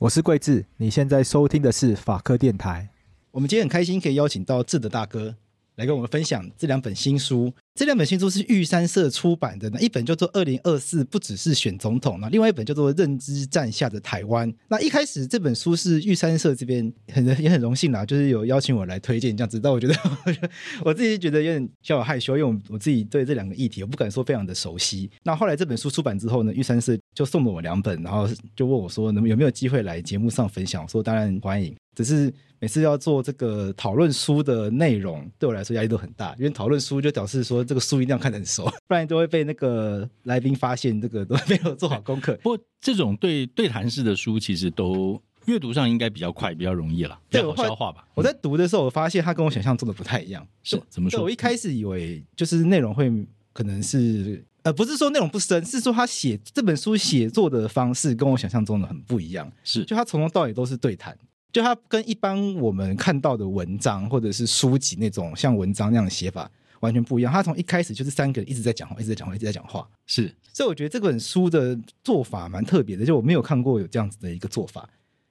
我是贵智，你现在收听的是法科电台。我们今天很开心可以邀请到智德大哥来跟我们分享这两本新书。这两本新书是玉山社出版的，那一本叫做《二零二四不只是选总统》，那另外一本叫做《认知战下的台湾》。那一开始这本书是玉山社这边很 也很荣幸啦，就是有邀请我来推荐这样子。但我觉得 我自己觉得有点小小害羞，因为我我自己对这两个议题我不敢说非常的熟悉。那后来这本书出版之后呢，玉山社就送了我两本，然后就问我说，能有没有机会来节目上分享？我说当然欢迎，只是每次要做这个讨论书的内容，对我来说压力都很大，因为讨论书就表示说这个书一定要看得很熟，不然都会被那个来宾发现这个都没有做好功课。不过这种对对谈式的书，其实都阅读上应该比较快，比较容易了，比较好消化吧。我在读的时候，我发现它跟我想象中的不太一样。是怎么说？我一开始以为就是内容会可能是呃，不是说内容不深，是说他写这本书写作的方式跟我想象中的很不一样。是，就他从头到尾都是对谈，就他跟一般我们看到的文章或者是书籍那种像文章那样的写法。完全不一样，他从一开始就是三个人一直在讲话，一直在讲话，一直在讲话。是，所以我觉得这本书的做法蛮特别的，就我没有看过有这样子的一个做法。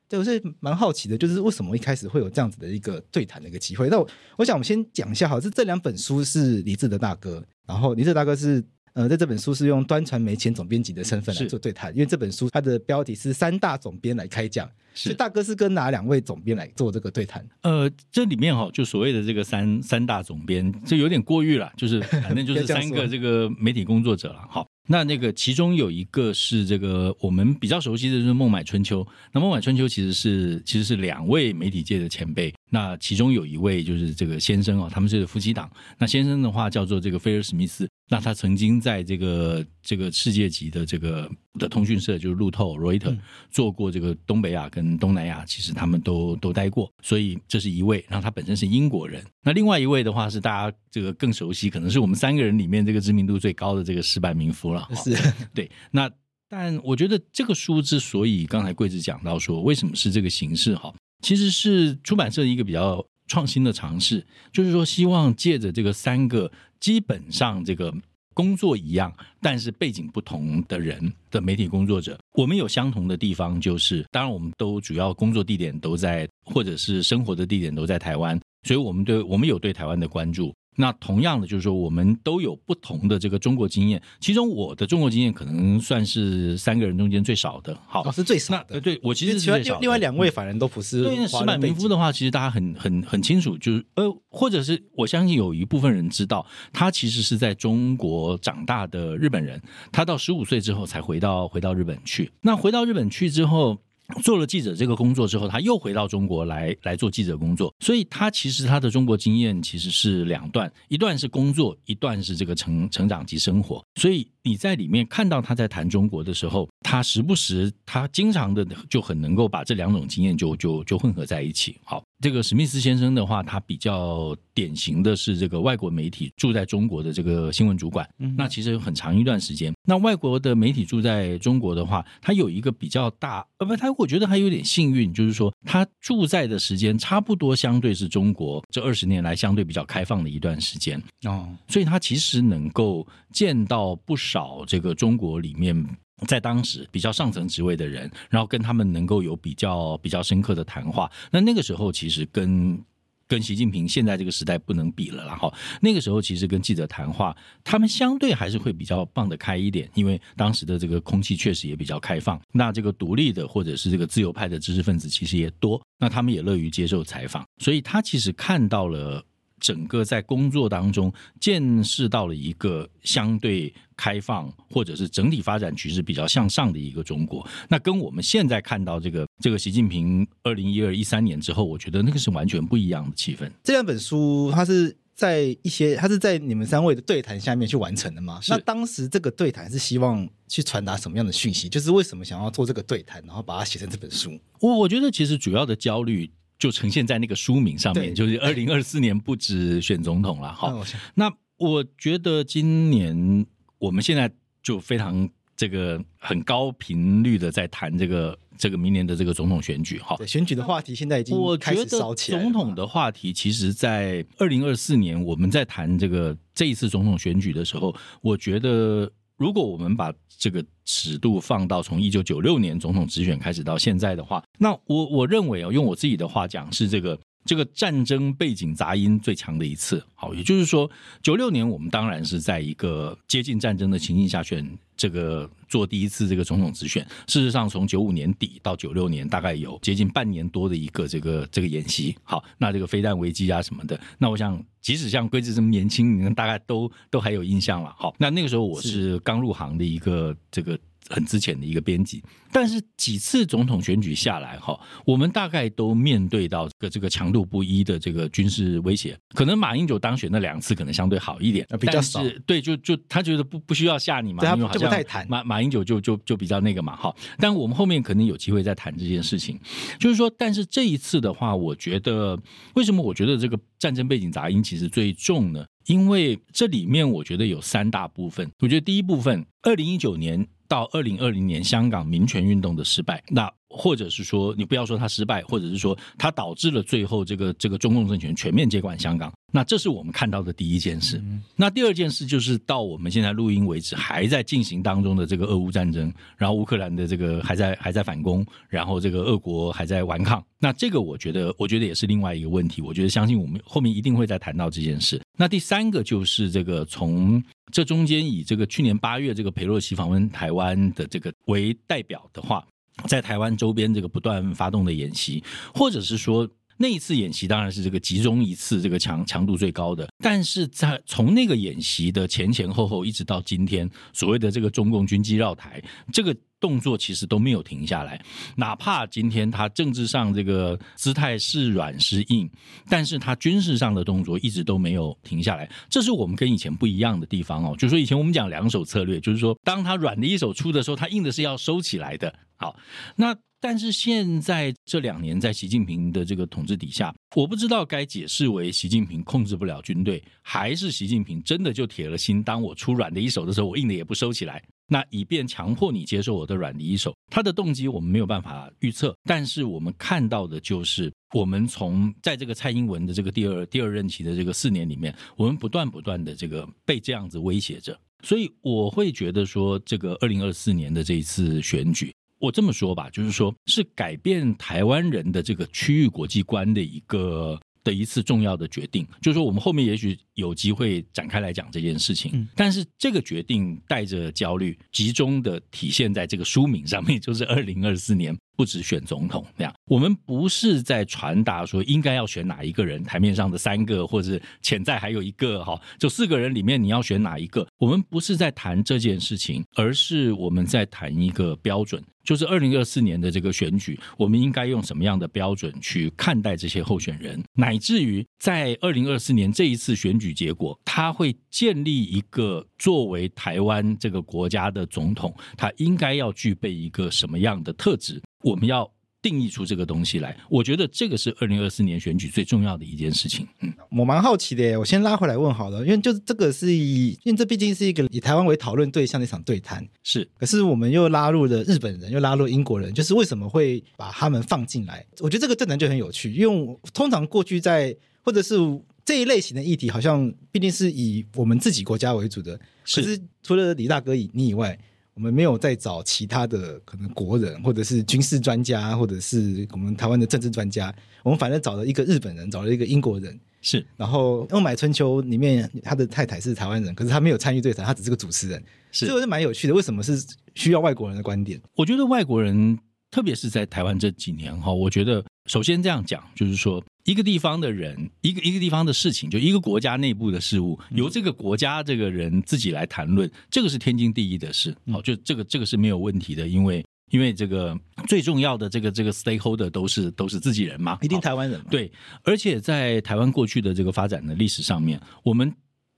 对，我是蛮好奇的，就是为什么一开始会有这样子的一个对谈的一个机会。那我我想我们先讲一下，好，这这两本书是李志的大哥，然后李志德大哥是。呃，在这本书是用端传媒前总编辑的身份来做对谈，因为这本书它的标题是三大总编来开讲，是大哥是跟哪两位总编来做这个对谈？呃，这里面哈、哦，就所谓的这个三三大总编，这有点过誉了，就是反正就 是三个这个媒体工作者了，好。那那个其中有一个是这个我们比较熟悉的，就是孟买春秋。那孟买春秋其实是其实是两位媒体界的前辈。那其中有一位就是这个先生啊，他们是夫妻档。那先生的话叫做这个菲尔史密斯。那他曾经在这个这个世界级的这个的通讯社，就是路透 Reuters 做过这个东北亚跟东南亚，其实他们都都待过。所以这是一位。然后他本身是英国人。那另外一位的话是大家这个更熟悉，可能是我们三个人里面这个知名度最高的这个矢板明夫了。是对，那但我觉得这个书之所以刚才贵子讲到说为什么是这个形式哈，其实是出版社一个比较创新的尝试，就是说希望借着这个三个基本上这个工作一样，但是背景不同的人的媒体工作者，我们有相同的地方，就是当然我们都主要工作地点都在，或者是生活的地点都在台湾，所以我们对我们有对台湾的关注。那同样的，就是说，我们都有不同的这个中国经验。其中，我的中国经验可能算是三个人中间最少的。好，哦、是最少的。对，我其实是最少的。另外两位法人都不是。对，石板民夫的话，其实大家很很很清楚，就是呃，或者是我相信有一部分人知道，他其实是在中国长大的日本人。他到十五岁之后才回到回到日本去。那回到日本去之后。做了记者这个工作之后，他又回到中国来来做记者工作，所以他其实他的中国经验其实是两段，一段是工作，一段是这个成成长及生活。所以你在里面看到他在谈中国的时候，他时不时他经常的就很能够把这两种经验就就就混合在一起。好。这个史密斯先生的话，他比较典型的是这个外国媒体驻在中国的这个新闻主管。嗯，那其实有很长一段时间，那外国的媒体住在中国的话，他有一个比较大，呃，不，他我觉得他有点幸运，就是说他住在的时间差不多相对是中国这二十年来相对比较开放的一段时间哦，所以他其实能够见到不少这个中国里面。在当时比较上层职位的人，然后跟他们能够有比较比较深刻的谈话。那那个时候其实跟跟习近平现在这个时代不能比了。然后那个时候其实跟记者谈话，他们相对还是会比较放得开一点，因为当时的这个空气确实也比较开放。那这个独立的或者是这个自由派的知识分子其实也多，那他们也乐于接受采访。所以他其实看到了。整个在工作当中见识到了一个相对开放，或者是整体发展趋势比较向上的一个中国。那跟我们现在看到这个这个习近平二零一二一三年之后，我觉得那个是完全不一样的气氛。这两本书，它是在一些，它是在你们三位的对谈下面去完成的吗？那当时这个对谈是希望去传达什么样的讯息？就是为什么想要做这个对谈，然后把它写成这本书？我我觉得其实主要的焦虑。就呈现在那个书名上面，就是二零二四年不止选总统了。哈，那我觉得今年我们现在就非常这个很高频率的在谈这个这个明年的这个总统选举。哈，选举的话题现在已经开始烧起来。总统的话题，其实，在二零二四年我们在谈这个这一次总统选举的时候，我觉得如果我们把这个尺度放到从一九九六年总统直选开始到现在的话，那我我认为啊，用我自己的话讲是这个。这个战争背景杂音最强的一次，好，也就是说，九六年我们当然是在一个接近战争的情境下选这个做第一次这个总统直选。事实上，从九五年底到九六年，大概有接近半年多的一个这个这个演习。好，那这个飞弹危机啊什么的，那我想，即使像龟子这么年轻，你们大概都都还有印象了。好，那那个时候我是刚入行的一个这个。很之前的一个编辑，但是几次总统选举下来哈，我们大概都面对到这个这个强度不一的这个军事威胁。可能马英九当选那两次可能相对好一点，比较少。对，就就他觉得不不需要吓你嘛，因为就不太谈。马马英九就就就比较那个嘛哈。但我们后面可能有机会再谈这件事情。就是说，但是这一次的话，我觉得为什么我觉得这个战争背景杂音其实最重呢？因为这里面我觉得有三大部分。我觉得第一部分，二零一九年。到二零二零年，香港民权运动的失败，那或者是说，你不要说它失败，或者是说它导致了最后这个这个中共政权全面接管香港，那这是我们看到的第一件事。那第二件事就是到我们现在录音为止还在进行当中的这个俄乌战争，然后乌克兰的这个还在还在反攻，然后这个俄国还在顽抗。那这个我觉得，我觉得也是另外一个问题。我觉得相信我们后面一定会再谈到这件事。那第三个就是这个从这中间以这个去年八月这个佩洛西访问台湾的这个为代表的话，在台湾周边这个不断发动的演习，或者是说那一次演习当然是这个集中一次这个强强度最高的，但是在从那个演习的前前后后一直到今天所谓的这个中共军机绕台这个。动作其实都没有停下来，哪怕今天他政治上这个姿态是软是硬，但是他军事上的动作一直都没有停下来，这是我们跟以前不一样的地方哦。就是说以前我们讲两手策略，就是说当他软的一手出的时候，他硬的是要收起来的。好，那但是现在这两年在习近平的这个统治底下，我不知道该解释为习近平控制不了军队，还是习近平真的就铁了心，当我出软的一手的时候，我硬的也不收起来。那以便强迫你接受我的软的一手，他的动机我们没有办法预测，但是我们看到的就是，我们从在这个蔡英文的这个第二第二任期的这个四年里面，我们不断不断的这个被这样子威胁着，所以我会觉得说，这个二零二四年的这一次选举，我这么说吧，就是说是改变台湾人的这个区域国际观的一个。的一次重要的决定，就是说我们后面也许有机会展开来讲这件事情。但是这个决定带着焦虑，集中的体现在这个书名上面，就是二零二四年。不只选总统那样，我们不是在传达说应该要选哪一个人，台面上的三个或者潜在还有一个哈，就四个人里面你要选哪一个？我们不是在谈这件事情，而是我们在谈一个标准，就是二零二四年的这个选举，我们应该用什么样的标准去看待这些候选人，乃至于在二零二四年这一次选举结果，他会建立一个作为台湾这个国家的总统，他应该要具备一个什么样的特质？我们要定义出这个东西来，我觉得这个是二零二四年选举最重要的一件事情。嗯，我蛮好奇的耶，我先拉回来问好了，因为就是这个是以，因为这毕竟是一个以台湾为讨论对象的一场对谈，是。可是我们又拉入了日本人，又拉入英国人，就是为什么会把他们放进来？我觉得这个政谈就很有趣，因为通常过去在或者是这一类型的议题，好像毕竟是以我们自己国家为主的，是。可是除了李大哥以你以外。我们没有再找其他的可能国人，或者是军事专家，或者是我们台湾的政治专家。我们反正找了一个日本人，找了一个英国人，是。然后《孟买春秋》里面他的太太是台湾人，可是他没有参与对谈，他只是个主持人。是，这个是蛮有趣的。为什么是需要外国人的观点？我觉得外国人，特别是在台湾这几年哈，我觉得首先这样讲，就是说。一个地方的人，一个一个地方的事情，就一个国家内部的事物，由这个国家这个人自己来谈论，这个是天经地义的事。好，就这个这个是没有问题的，因为因为这个最重要的这个这个 stakeholder 都是都是自己人嘛，一定台湾人嘛。对，而且在台湾过去的这个发展的历史上面，我们。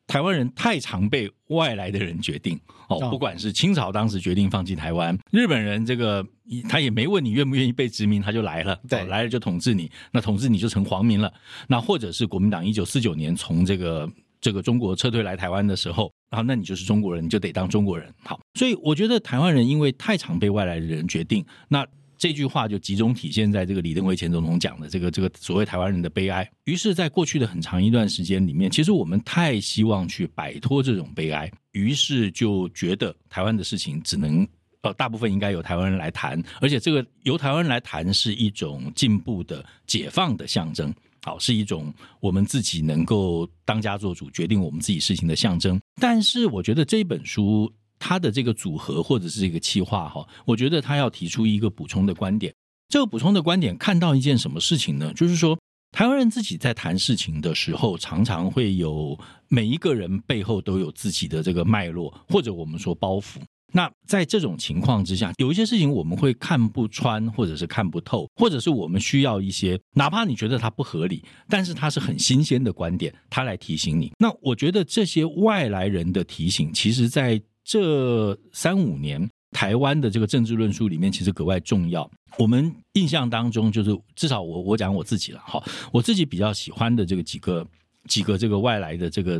台湾人太常被外来的人决定哦，不管是清朝当时决定放弃台湾，日本人这个他也没问你愿不愿意被殖民，他就来了，对，来了就统治你，那统治你就成皇民了。那或者是国民党一九四九年从这个这个中国撤退来台湾的时候，然后那你就是中国人，你就得当中国人。好，所以我觉得台湾人因为太常被外来的人决定，那这句话就集中体现在这个李登辉前总统讲的这个这个所谓台湾人的悲哀。于是，在过去的很长一段时间里面，其实我们太希望去摆脱这种悲哀，于是就觉得台湾的事情只能呃大部分应该由台湾人来谈，而且这个由台湾人来谈是一种进步的解放的象征，好，是一种我们自己能够当家做主，决定我们自己事情的象征。但是，我觉得这本书。他的这个组合或者是这个企划哈，我觉得他要提出一个补充的观点。这个补充的观点看到一件什么事情呢？就是说，台湾人自己在谈事情的时候，常常会有每一个人背后都有自己的这个脉络，或者我们说包袱。那在这种情况之下，有一些事情我们会看不穿，或者是看不透，或者是我们需要一些，哪怕你觉得它不合理，但是它是很新鲜的观点，它来提醒你。那我觉得这些外来人的提醒，其实在这三五年，台湾的这个政治论述里面，其实格外重要。我们印象当中，就是至少我我讲我自己了哈，我自己比较喜欢的这个几个几个这个外来的这个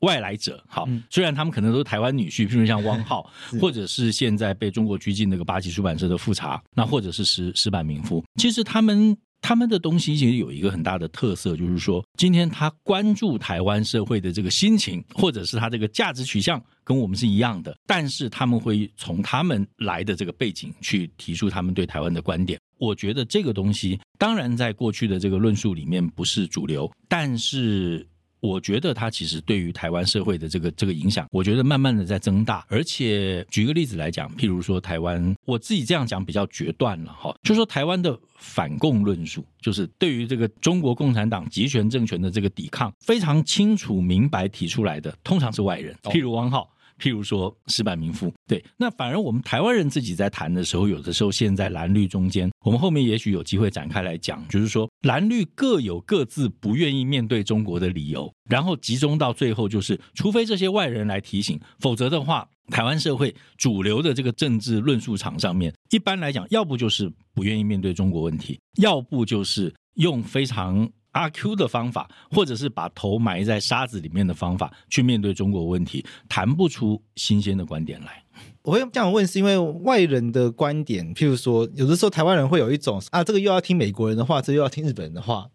外来者，好，虽然他们可能都是台湾女婿，譬如像汪浩，或者是现在被中国拘禁那个八旗出版社的富察，那或者是石石板民夫，其实他们。他们的东西其实有一个很大的特色，就是说，今天他关注台湾社会的这个心情，或者是他这个价值取向，跟我们是一样的。但是他们会从他们来的这个背景去提出他们对台湾的观点。我觉得这个东西，当然在过去的这个论述里面不是主流，但是。我觉得它其实对于台湾社会的这个这个影响，我觉得慢慢的在增大。而且举个例子来讲，譬如说台湾，我自己这样讲比较决断了哈，就说台湾的反共论述，就是对于这个中国共产党集权政权的这个抵抗，非常清楚明白提出来的，通常是外人，譬如汪浩。譬如说石坂民夫，对，那反而我们台湾人自己在谈的时候，有的时候现在蓝绿中间，我们后面也许有机会展开来讲，就是说蓝绿各有各自不愿意面对中国的理由，然后集中到最后就是，除非这些外人来提醒，否则的话，台湾社会主流的这个政治论述场上面，一般来讲，要不就是不愿意面对中国问题，要不就是用非常。阿 Q 的方法，或者是把头埋在沙子里面的方法去面对中国问题，谈不出新鲜的观点来。我会这样问，是因为外人的观点，譬如说，有的时候台湾人会有一种啊，这个又要听美国人的话，这又要听日本人的话。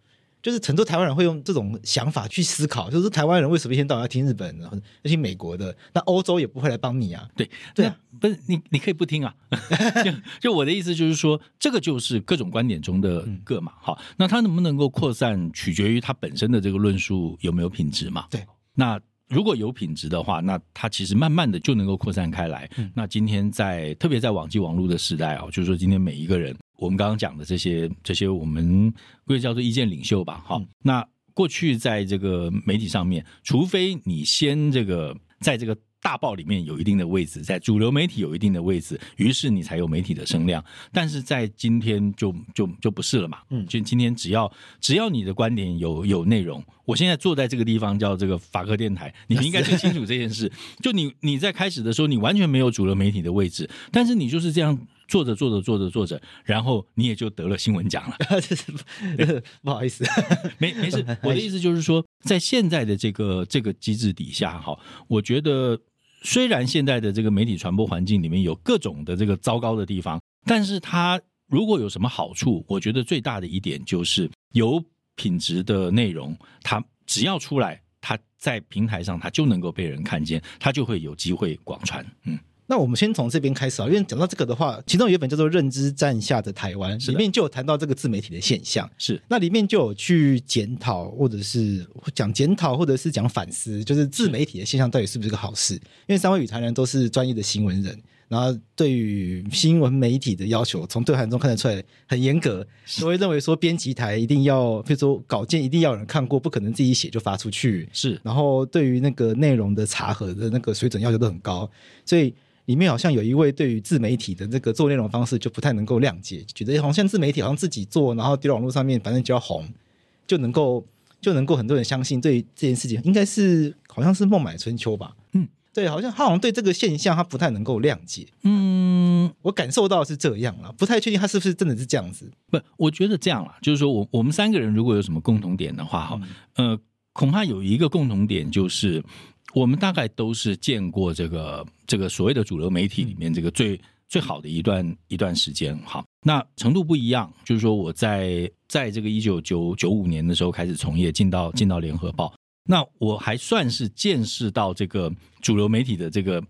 就是很多台湾人会用这种想法去思考，就是台湾人为什么一天到晚要听日本的，要听美国的？那欧洲也不会来帮你啊？对对啊，不是你你可以不听啊。就就我的意思就是说，这个就是各种观点中的各嘛。好，那它能不能够扩散，取决于它本身的这个论述有没有品质嘛？对。那如果有品质的话，那它其实慢慢的就能够扩散开来。那今天在特别在网际网络的时代啊，就是说今天每一个人。我们刚刚讲的这些这些，我们归叫做意见领袖吧，好，那过去在这个媒体上面，除非你先这个在这个。大报里面有一定的位置，在主流媒体有一定的位置，于是你才有媒体的声量。但是在今天就就就不是了嘛。嗯，就今天只要只要你的观点有有内容，我现在坐在这个地方叫这个法科电台，你们应该最清楚这件事。就你你在开始的时候，你完全没有主流媒体的位置，但是你就是这样做着做着做着做着，然后你也就得了新闻奖了。不好意思，没没事。我的意思就是说，在现在的这个这个机制底下，哈，我觉得。虽然现在的这个媒体传播环境里面有各种的这个糟糕的地方，但是它如果有什么好处，我觉得最大的一点就是有品质的内容，它只要出来，它在平台上它就能够被人看见，它就会有机会广传。嗯。那我们先从这边开始啊，因为讲到这个的话，其中有一本叫做《认知战下的台湾》，里面就有谈到这个自媒体的现象。是，那里面就有去检讨，或者是讲检讨，或者是讲反思，就是自媒体的现象到底是不是个好事？因为三位与谈人都是专业的新闻人，然后对于新闻媒体的要求，从对谈中看得出来很严格，都会认为说编辑台一定要，比如说稿件一定要有人看过，不可能自己写就发出去。是，然后对于那个内容的查核的那个水准要求都很高，所以。里面好像有一位对于自媒体的这个做内容方式就不太能够谅解，觉得好像自媒体好像自己做，然后丢到网络上面，反正只要红，就能够就能够很多人相信。对于这件事情，应该是好像是孟买春秋吧？嗯，对，好像他好像对这个现象他不太能够谅解。嗯，我感受到是这样了，不太确定他是不是真的是这样子。不，我觉得这样了，就是说我我们三个人如果有什么共同点的话，哈、嗯，呃，恐怕有一个共同点就是。我们大概都是见过这个这个所谓的主流媒体里面这个最最好的一段一段时间，哈。那程度不一样，就是说我在在这个一九九九五年的时候开始从业，进到进到联合报，那我还算是见识到这个主流媒体的这个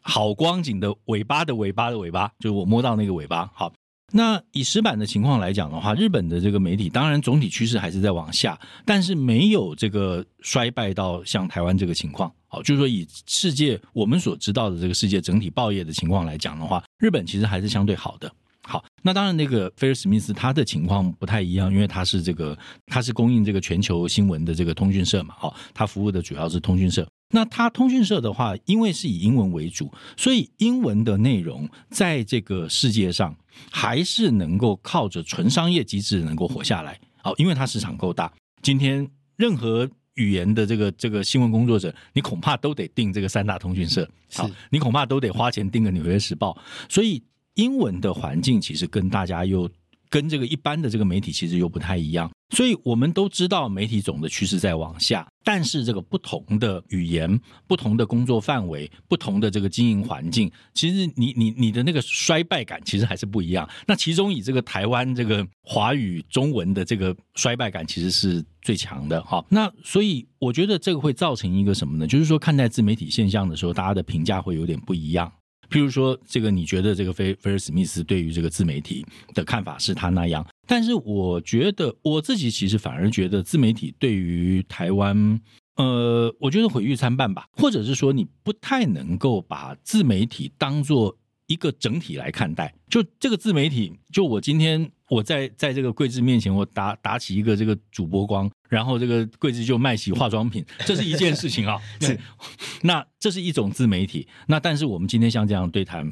好光景的尾巴的尾巴的尾巴，就是我摸到那个尾巴。好，那以石板的情况来讲的话，日本的这个媒体当然总体趋势还是在往下，但是没有这个衰败到像台湾这个情况。好，就是说以世界我们所知道的这个世界整体报业的情况来讲的话，日本其实还是相对好的。好，那当然，那个菲尔史密斯他的情况不太一样，因为他是这个他是供应这个全球新闻的这个通讯社嘛，好，他服务的主要是通讯社。那它通讯社的话，因为是以英文为主，所以英文的内容在这个世界上还是能够靠着纯商业机制能够活下来。好，因为它市场够大。今天任何语言的这个这个新闻工作者，你恐怕都得订这个三大通讯社，好，你恐怕都得花钱订个纽约时报，所以。英文的环境其实跟大家又跟这个一般的这个媒体其实又不太一样，所以我们都知道媒体总的趋势在往下，但是这个不同的语言、不同的工作范围、不同的这个经营环境，其实你你你的那个衰败感其实还是不一样。那其中以这个台湾这个华语中文的这个衰败感其实是最强的哈。那所以我觉得这个会造成一个什么呢？就是说看待自媒体现象的时候，大家的评价会有点不一样。譬如说，这个你觉得这个菲菲尔史密斯对于这个自媒体的看法是他那样，但是我觉得我自己其实反而觉得自媒体对于台湾，呃，我觉得毁誉参半吧，或者是说你不太能够把自媒体当做一个整体来看待。就这个自媒体，就我今天我在在这个桂枝面前，我打打起一个这个主播光。然后这个桂枝就卖起化妆品，这是一件事情啊。是，那这是一种自媒体。那但是我们今天像这样对谈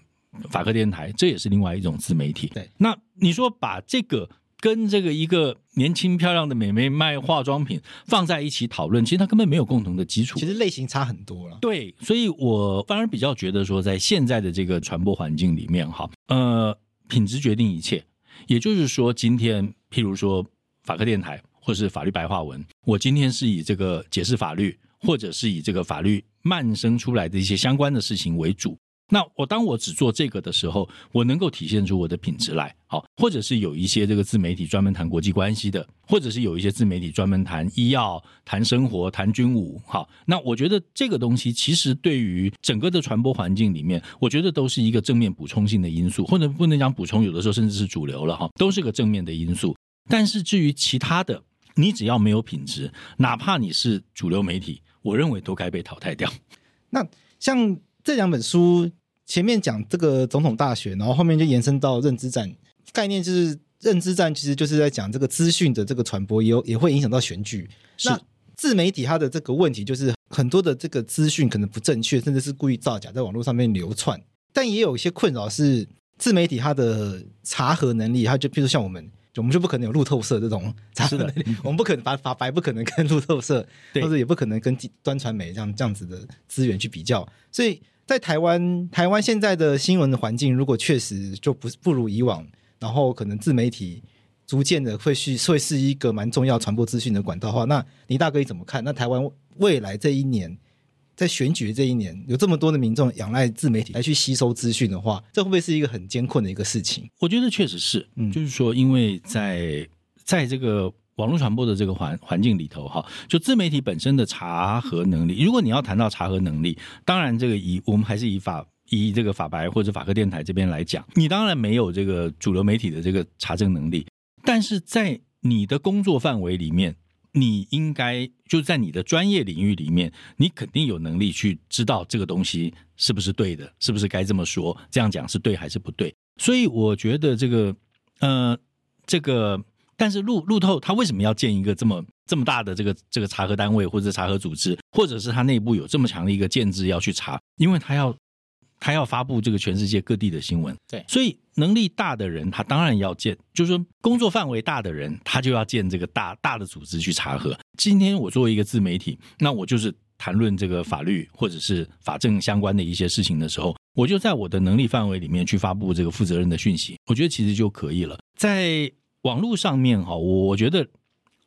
法科电台，这也是另外一种自媒体。对，那你说把这个跟这个一个年轻漂亮的美眉卖化妆品放在一起讨论，其实它根本没有共同的基础。其实类型差很多了。对，所以我反而比较觉得说，在现在的这个传播环境里面，哈，呃，品质决定一切。也就是说，今天譬如说法科电台。或是法律白话文，我今天是以这个解释法律，或者是以这个法律漫生出来的一些相关的事情为主。那我当我只做这个的时候，我能够体现出我的品质来。好，或者是有一些这个自媒体专门谈国际关系的，或者是有一些自媒体专门谈医药、谈生活、谈军武。好，那我觉得这个东西其实对于整个的传播环境里面，我觉得都是一个正面补充性的因素，或者不能讲补充，有的时候甚至是主流了哈，都是个正面的因素。但是至于其他的，你只要没有品质，哪怕你是主流媒体，我认为都该被淘汰掉。那像这两本书前面讲这个总统大选，然后后面就延伸到认知战概念，就是认知战其实就是在讲这个资讯的这个传播，也有也会影响到选举。那自媒体它的这个问题就是很多的这个资讯可能不正确，甚至是故意造假，在网络上面流窜。但也有一些困扰是自媒体它的查核能力，它就譬如像我们。我们就不可能有路透社这种，是的，我们不可能把法白不可能跟路透社，或者也不可能跟端传媒这样这样子的资源去比较。所以在台湾，台湾现在的新闻的环境，如果确实就不不如以往，然后可能自媒体逐渐的会是会是一个蛮重要传播资讯的管道的话，那倪大哥你怎么看？那台湾未来这一年？在选举这一年，有这么多的民众仰赖自媒体来去吸收资讯的话，这会不会是一个很艰困的一个事情？我觉得确实是，嗯，就是说，因为在在这个网络传播的这个环环境里头，哈，就自媒体本身的查核能力，如果你要谈到查核能力，当然这个以我们还是以法以这个法白或者法科电台这边来讲，你当然没有这个主流媒体的这个查证能力，但是在你的工作范围里面。你应该就在你的专业领域里面，你肯定有能力去知道这个东西是不是对的，是不是该这么说，这样讲是对还是不对。所以我觉得这个，呃，这个，但是路路透他为什么要建一个这么这么大的这个这个查核单位或者查核组织，或者是他内部有这么强的一个建制要去查，因为他要。他要发布这个全世界各地的新闻，对，所以能力大的人，他当然要建，就是说工作范围大的人，他就要建这个大大的组织去查核。今天我作为一个自媒体，那我就是谈论这个法律或者是法政相关的一些事情的时候，我就在我的能力范围里面去发布这个负责任的讯息，我觉得其实就可以了。在网络上面哈，我觉得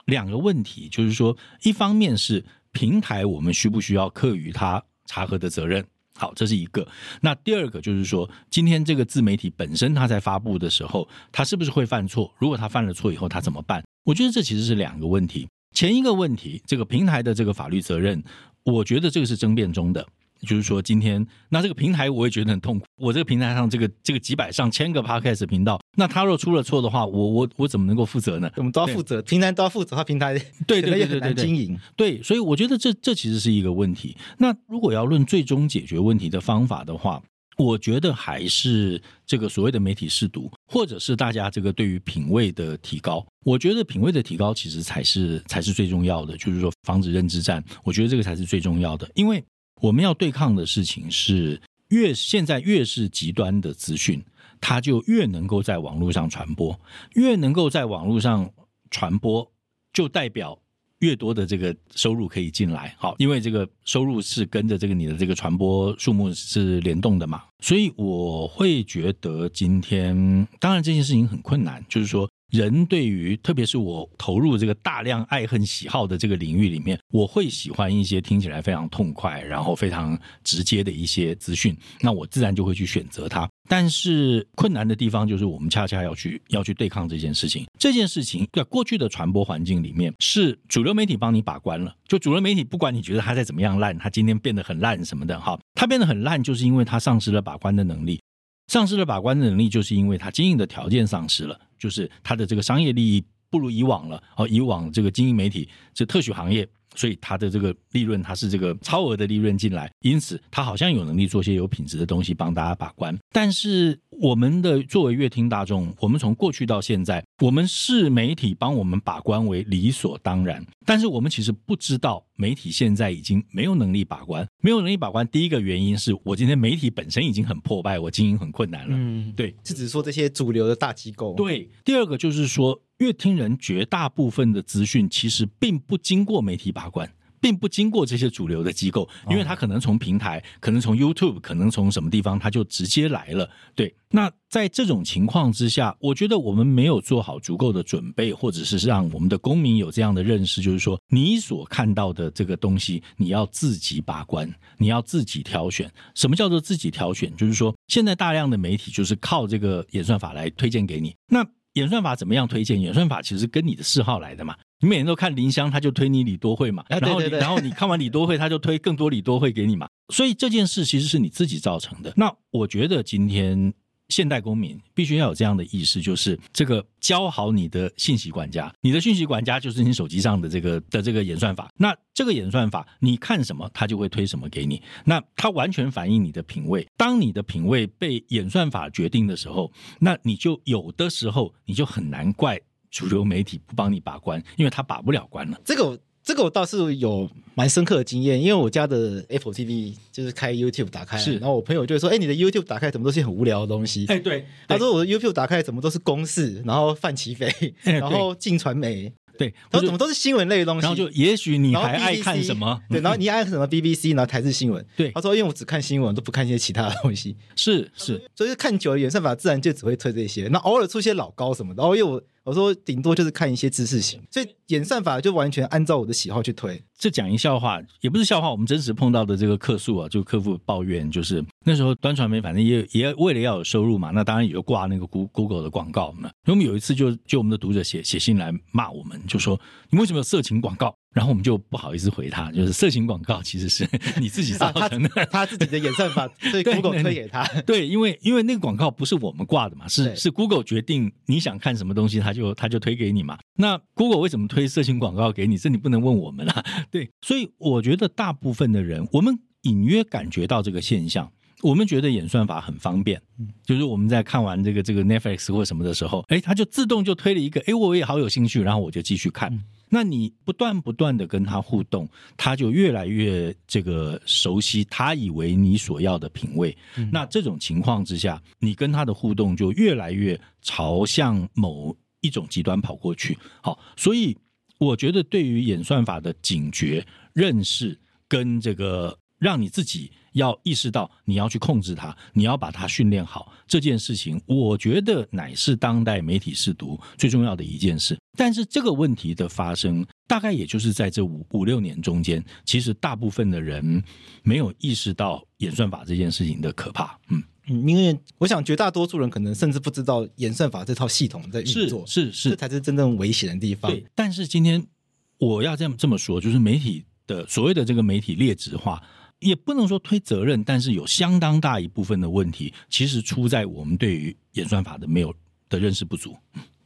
两个问题，就是说，一方面是平台，我们需不需要课予他查核的责任？好，这是一个。那第二个就是说，今天这个自媒体本身它在发布的时候，他是不是会犯错？如果他犯了错以后，他怎么办？我觉得这其实是两个问题。前一个问题，这个平台的这个法律责任，我觉得这个是争辩中的。就是说，今天那这个平台我也觉得很痛苦。我这个平台上这个这个几百上千个 podcast 频道，那他若出了错的话，我我我怎么能够负责呢？我们都要负责，平台都要负责，他平台对对对对对 经营对，所以我觉得这这其实是一个问题。那如果要论最终解决问题的方法的话，我觉得还是这个所谓的媒体试读，或者是大家这个对于品味的提高。我觉得品味的提高其实才是才是最重要的，就是说防止认知战。我觉得这个才是最重要的，因为。我们要对抗的事情是，越现在越是极端的资讯，它就越能够在网络上传播，越能够在网络上传播，就代表越多的这个收入可以进来。好，因为这个收入是跟着这个你的这个传播数目是联动的嘛，所以我会觉得今天，当然这件事情很困难，就是说。人对于，特别是我投入这个大量爱恨喜好的这个领域里面，我会喜欢一些听起来非常痛快，然后非常直接的一些资讯，那我自然就会去选择它。但是困难的地方就是，我们恰恰要去要去对抗这件事情。这件事情在过去的传播环境里面，是主流媒体帮你把关了。就主流媒体，不管你觉得它再怎么样烂，它今天变得很烂什么的，哈，它变得很烂，就是因为它丧失了把关的能力。丧失了把关的能力，就是因为它经营的条件丧失了，就是它的这个商业利益不如以往了。哦，以往这个经营媒体这特许行业。所以它的这个利润，它是这个超额的利润进来，因此它好像有能力做些有品质的东西帮大家把关。但是我们的作为乐听大众，我们从过去到现在，我们视媒体帮我们把关为理所当然。但是我们其实不知道，媒体现在已经没有能力把关，没有能力把关。第一个原因是我今天媒体本身已经很破败，我经营很困难了。嗯，对，是指说这些主流的大机构。对，第二个就是说。阅听人绝大部分的资讯其实并不经过媒体把关，并不经过这些主流的机构，因为他可能从平台，可能从 YouTube，可能从什么地方，他就直接来了。对，那在这种情况之下，我觉得我们没有做好足够的准备，或者是让我们的公民有这样的认识，就是说，你所看到的这个东西，你要自己把关，你要自己挑选。什么叫做自己挑选？就是说，现在大量的媒体就是靠这个演算法来推荐给你。那演算法怎么样推荐？演算法其实跟你的嗜好来的嘛。你每天都看林香，他就推你李多慧嘛。然后，然后你看完李多慧，他就推更多李多慧给你嘛。所以这件事其实是你自己造成的。那我觉得今天。现代公民必须要有这样的意识，就是这个教好你的信息管家，你的信息管家就是你手机上的这个的这个演算法。那这个演算法，你看什么，它就会推什么给你。那它完全反映你的品味。当你的品味被演算法决定的时候，那你就有的时候你就很难怪主流媒体不帮你把关，因为他把不了关了。这个。这个我倒是有蛮深刻的经验，因为我家的 Apple TV 就是开 YouTube 打开，是，然后我朋友就会说：“哎，你的 YouTube 打开怎么都是很无聊的东西？”哎，对，他说我的 YouTube 打开怎么都是公式，然后范琪斐，然后进传媒，对，他说怎么都是新闻类的东西？然后就也许你还爱看什么？对，然后你爱看什么？BBC，然后台式新闻，对，他说因为我只看新闻，都不看一些其他的东西，是是，所以看久了演算法自然就只会推这些，那偶尔出些老高什么的，然后因为我。我说顶多就是看一些知识型，所以演算法就完全按照我的喜好去推。这讲一笑话，也不是笑话，我们真实碰到的这个客诉啊，就客户抱怨，就是那时候端传媒反正也也为了要有收入嘛，那当然也就挂那个 Google 的广告嘛。因为我们有一次就就我们的读者写写信来骂我们，就说你为什么有色情广告？然后我们就不好意思回他，就是色情广告其实是 你自己造成的，啊、他，他自己的演算法，所以 Google 推给他。对，因为因为那个广告不是我们挂的嘛，是是 Google 决定你想看什么东西，他就他就推给你嘛。那 Google 为什么推色情广告给你？这你不能问我们啊。对，所以我觉得大部分的人，我们隐约感觉到这个现象，我们觉得演算法很方便，就是我们在看完这个这个 Netflix 或什么的时候，哎，他就自动就推了一个，哎，我也好有兴趣，然后我就继续看。那你不断不断的跟他互动，他就越来越这个熟悉，他以为你所要的品味。嗯、那这种情况之下，你跟他的互动就越来越朝向某一种极端跑过去。好，所以我觉得对于演算法的警觉、认识跟这个让你自己要意识到你要去控制它，你要把它训练好这件事情，我觉得乃是当代媒体试读最重要的一件事。但是这个问题的发生，大概也就是在这五五六年中间，其实大部分的人没有意识到演算法这件事情的可怕。嗯嗯，因为我想绝大多数人可能甚至不知道演算法这套系统在运作，是是是，这才是真正危险的地方。对，但是今天我要这么这么说，就是媒体的所谓的这个媒体劣质化。也不能说推责任，但是有相当大一部分的问题，其实出在我们对于演算法的没有的认识不足。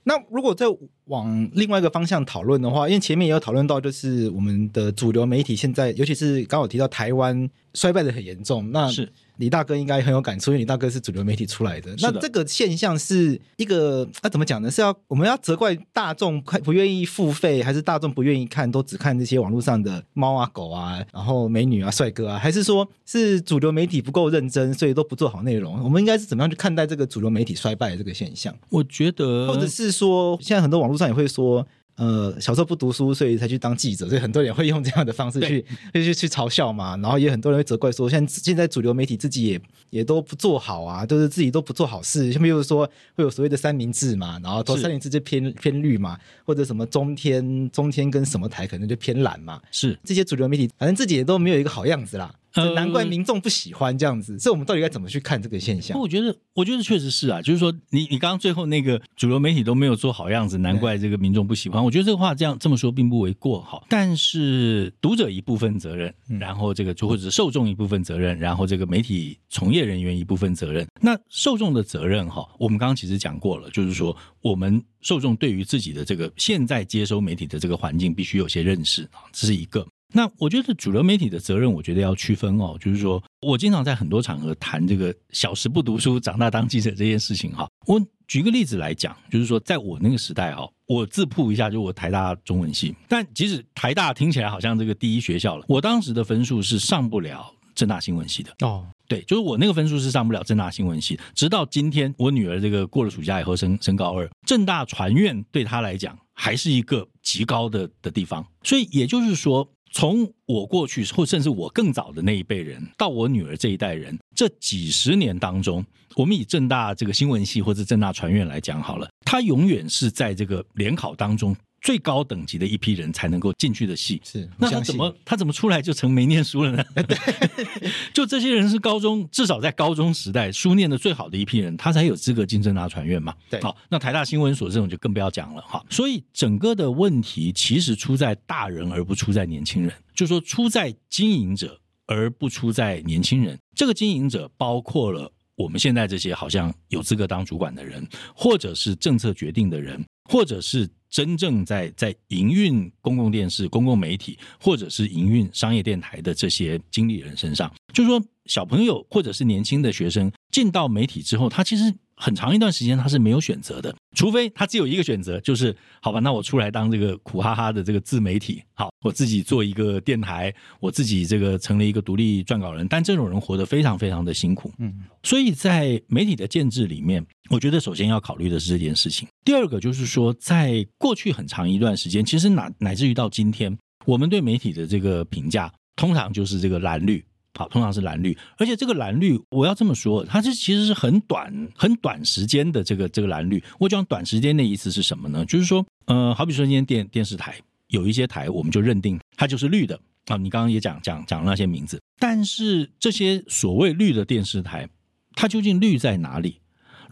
那如果在往另外一个方向讨论的话，因为前面也有讨论到，就是我们的主流媒体现在，尤其是刚好提到台湾衰败的很严重，那是。李大哥应该很有感触，因为李大哥是主流媒体出来的。的那这个现象是一个，那、啊、怎么讲呢？是要我们要责怪大众不愿意付费，还是大众不愿意看，都只看这些网络上的猫啊、狗啊，然后美女啊、帅哥啊，还是说是主流媒体不够认真，所以都不做好内容？我们应该是怎么样去看待这个主流媒体衰败的这个现象？我觉得，或者是说，现在很多网络上也会说。呃，小时候不读书，所以才去当记者，所以很多人会用这样的方式去去去去嘲笑嘛。然后也很多人会责怪说，现在现在主流媒体自己也也都不做好啊，都是自己都不做好事。下面又说会有所谓的三明治嘛，然后投三明治就偏偏绿嘛，或者什么中天中天跟什么台可能就偏蓝嘛。是这些主流媒体，反正自己也都没有一个好样子啦。难怪民众不喜欢这样子，所以我们到底该怎么去看这个现象？我觉得，我觉得确实是啊，就是说你，你你刚刚最后那个主流媒体都没有做好样子，难怪这个民众不喜欢。我觉得这个话这样这么说并不为过哈，但是读者一部分责任，然后这个就或者是受众一部分责任，然后这个媒体从业人员一部分责任。那受众的责任哈，我们刚刚其实讲过了，就是说我们受众对于自己的这个现在接收媒体的这个环境必须有些认识啊，这是一个。那我觉得主流媒体的责任，我觉得要区分哦，就是说我经常在很多场合谈这个小时不读书，长大当记者这件事情哈。我举个例子来讲，就是说在我那个时代哈，我自曝一下，就我台大中文系，但即使台大听起来好像这个第一学校了，我当时的分数是上不了正大新闻系的哦。对，就是我那个分数是上不了正大新闻系，直到今天我女儿这个过了暑假以后升升高二，正大传院对她来讲还是一个极高的的地方，所以也就是说。从我过去，或甚至我更早的那一辈人，到我女儿这一代人，这几十年当中，我们以正大这个新闻系或者正大传院来讲好了，他永远是在这个联考当中。最高等级的一批人才能够进去的系，是那他怎么他怎么出来就成没念书了呢？对，就这些人是高中至少在高中时代书念的最好的一批人，他才有资格竞争大传院嘛。对，好，那台大新闻所这种就更不要讲了哈。所以整个的问题其实出在大人而不出在年轻人，就是说出在经营者而不出在年轻人。这个经营者包括了我们现在这些好像有资格当主管的人，或者是政策决定的人，或者是。真正在在营运公共电视、公共媒体，或者是营运商业电台的这些经理人身上，就是说，小朋友或者是年轻的学生进到媒体之后，他其实。很长一段时间他是没有选择的，除非他只有一个选择，就是好吧，那我出来当这个苦哈哈的这个自媒体，好，我自己做一个电台，我自己这个成了一个独立撰稿人，但这种人活得非常非常的辛苦，嗯，所以在媒体的建制里面，我觉得首先要考虑的是这件事情。第二个就是说，在过去很长一段时间，其实乃乃至于到今天，我们对媒体的这个评价，通常就是这个蓝绿。好，通常是蓝绿，而且这个蓝绿，我要这么说，它这其实是很短、很短时间的这个这个蓝绿。我讲短时间的意思是什么呢？就是说，呃，好比说今天电电视台有一些台，我们就认定它就是绿的啊。你刚刚也讲讲讲那些名字，但是这些所谓绿的电视台，它究竟绿在哪里？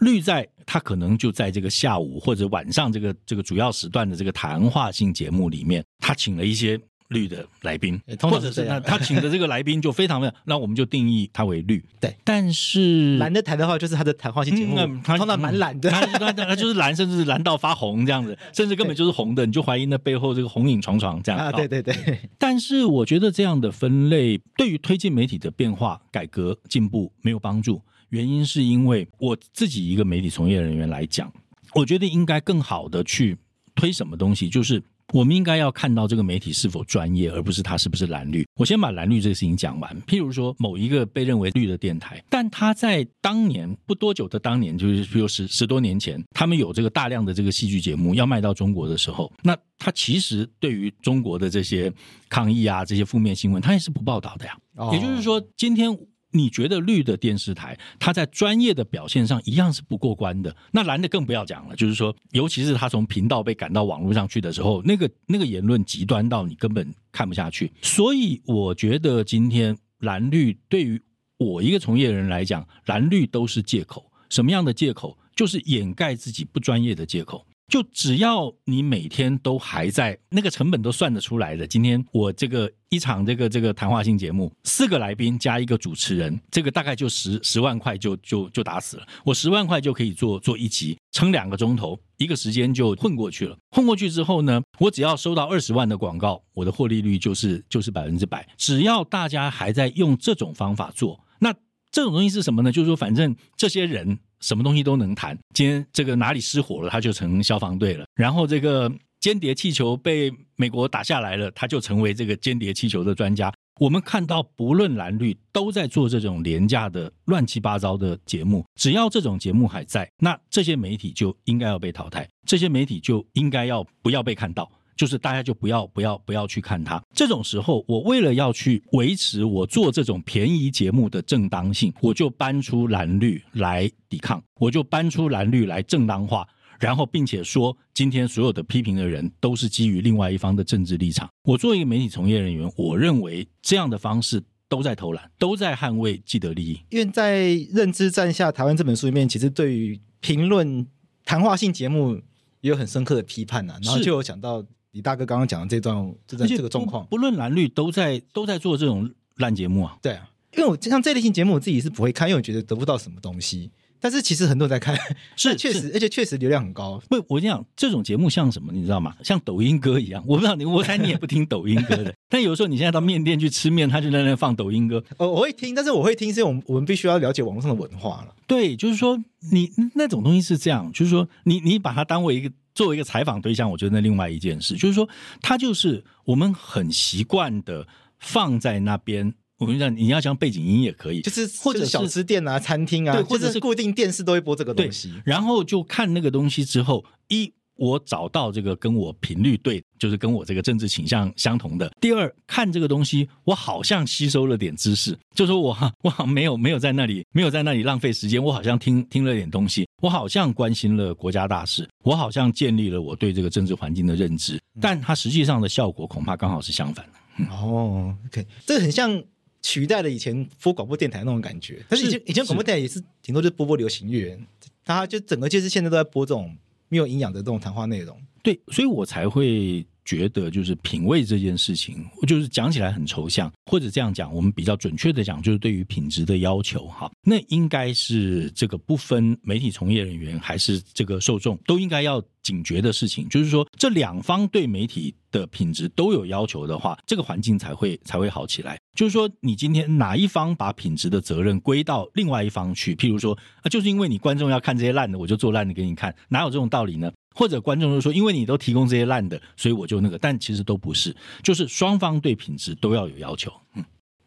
绿在它可能就在这个下午或者晚上这个这个主要时段的这个谈话性节目里面，他请了一些。绿的来宾，或者是那他请的这个来宾就非常非常，那我们就定义他为绿。对，但是蓝的台的话，就是他的谈话性节目，他通常蛮蓝的，他他就是蓝，甚至是蓝到发红这样子，甚至根本就是红的，你就怀疑那背后这个红影幢幢这样啊。对对对。但是我觉得这样的分类对于推进媒体的变化、改革、进步没有帮助，原因是因为我自己一个媒体从业人员来讲，我觉得应该更好的去推什么东西，就是。我们应该要看到这个媒体是否专业，而不是它是不是蓝绿。我先把蓝绿这个事情讲完。譬如说，某一个被认为绿的电台，但它在当年不多久的当年，就是比如十十多年前，他们有这个大量的这个戏剧节目要卖到中国的时候，那它其实对于中国的这些抗议啊、这些负面新闻，它也是不报道的呀。也就是说，今天。你觉得绿的电视台，它在专业的表现上一样是不过关的。那蓝的更不要讲了，就是说，尤其是他从频道被赶到网络上去的时候，那个那个言论极端到你根本看不下去。所以我觉得今天蓝绿对于我一个从业人来讲，蓝绿都是借口。什么样的借口？就是掩盖自己不专业的借口。就只要你每天都还在那个成本都算得出来的，今天我这个一场这个这个谈话性节目，四个来宾加一个主持人，这个大概就十十万块就就就打死了。我十万块就可以做做一集，撑两个钟头，一个时间就混过去了。混过去之后呢，我只要收到二十万的广告，我的获利率就是就是百分之百。只要大家还在用这种方法做，那这种东西是什么呢？就是说，反正这些人。什么东西都能谈。今天这个哪里失火了，他就成消防队了。然后这个间谍气球被美国打下来了，他就成为这个间谍气球的专家。我们看到，不论蓝绿都在做这种廉价的乱七八糟的节目。只要这种节目还在，那这些媒体就应该要被淘汰，这些媒体就应该要不要被看到。就是大家就不要不要不要去看它。这种时候，我为了要去维持我做这种便宜节目的正当性，我就搬出蓝绿来抵抗，我就搬出蓝绿来正当化，然后并且说，今天所有的批评的人都是基于另外一方的政治立场。我作为一个媒体从业人员，我认为这样的方式都在偷懒，都在捍卫既得利益。因为在《认知战下台湾》这本书里面，其实对于评论谈话性节目也有很深刻的批判呐、啊，然后就有讲到。李大哥刚刚讲的这段，这段这个状况，不论蓝绿都在都在做这种烂节目啊。对啊，因为我像这类型节目，我自己是不会看，因为我觉得得不到什么东西。但是其实很多人在看，是确实，而且确实流量很高。不，我跟你讲，这种节目像什么，你知道吗？像抖音歌一样。我不知道你，我猜你也不听抖音歌的。但有时候你现在到面店去吃面，他就在那放抖音歌。哦，我会听，但是我会听，是因为我们我们必须要了解网络上的文化了。对，就是说你那种东西是这样，就是说你你把它当为一个。作为一个采访对象，我觉得那另外一件事就是说，它就是我们很习惯的放在那边。我跟你讲，你要讲背景音也可以，就是或者小吃店啊、餐厅啊，对，或者是固定电视都会播这个东西。然后就看那个东西之后一。我找到这个跟我频率对，就是跟我这个政治倾向相同的。第二，看这个东西，我好像吸收了点知识，就说我 我好像没有没有在那里没有在那里浪费时间，我好像听听了点东西，我好像关心了国家大事，我好像建立了我对这个政治环境的认知。但它实际上的效果恐怕刚好是相反的。嗯、哦，OK，这个很像取代了以前播广播电台那种感觉。但是以前以前广播电台也是顶多就播播流行乐，它就整个就是现在都在播这种。没有营养的这种谈话内容，对，所以我才会觉得，就是品味这件事情，就是讲起来很抽象，或者这样讲，我们比较准确的讲，就是对于品质的要求，哈，那应该是这个不分媒体从业人员还是这个受众，都应该要警觉的事情，就是说，这两方对媒体的品质都有要求的话，这个环境才会才会好起来。就是说，你今天哪一方把品质的责任归到另外一方去？譬如说，啊，就是因为你观众要看这些烂的，我就做烂的给你看，哪有这种道理呢？或者观众就说，因为你都提供这些烂的，所以我就那个，但其实都不是，就是双方对品质都要有要求。嗯，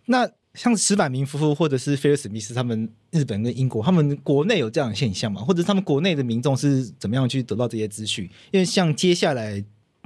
那像石板明夫妇或者是菲尔史密斯他们，日本跟英国，他们国内有这样的现象吗？或者他们国内的民众是怎么样去得到这些资讯？因为像接下来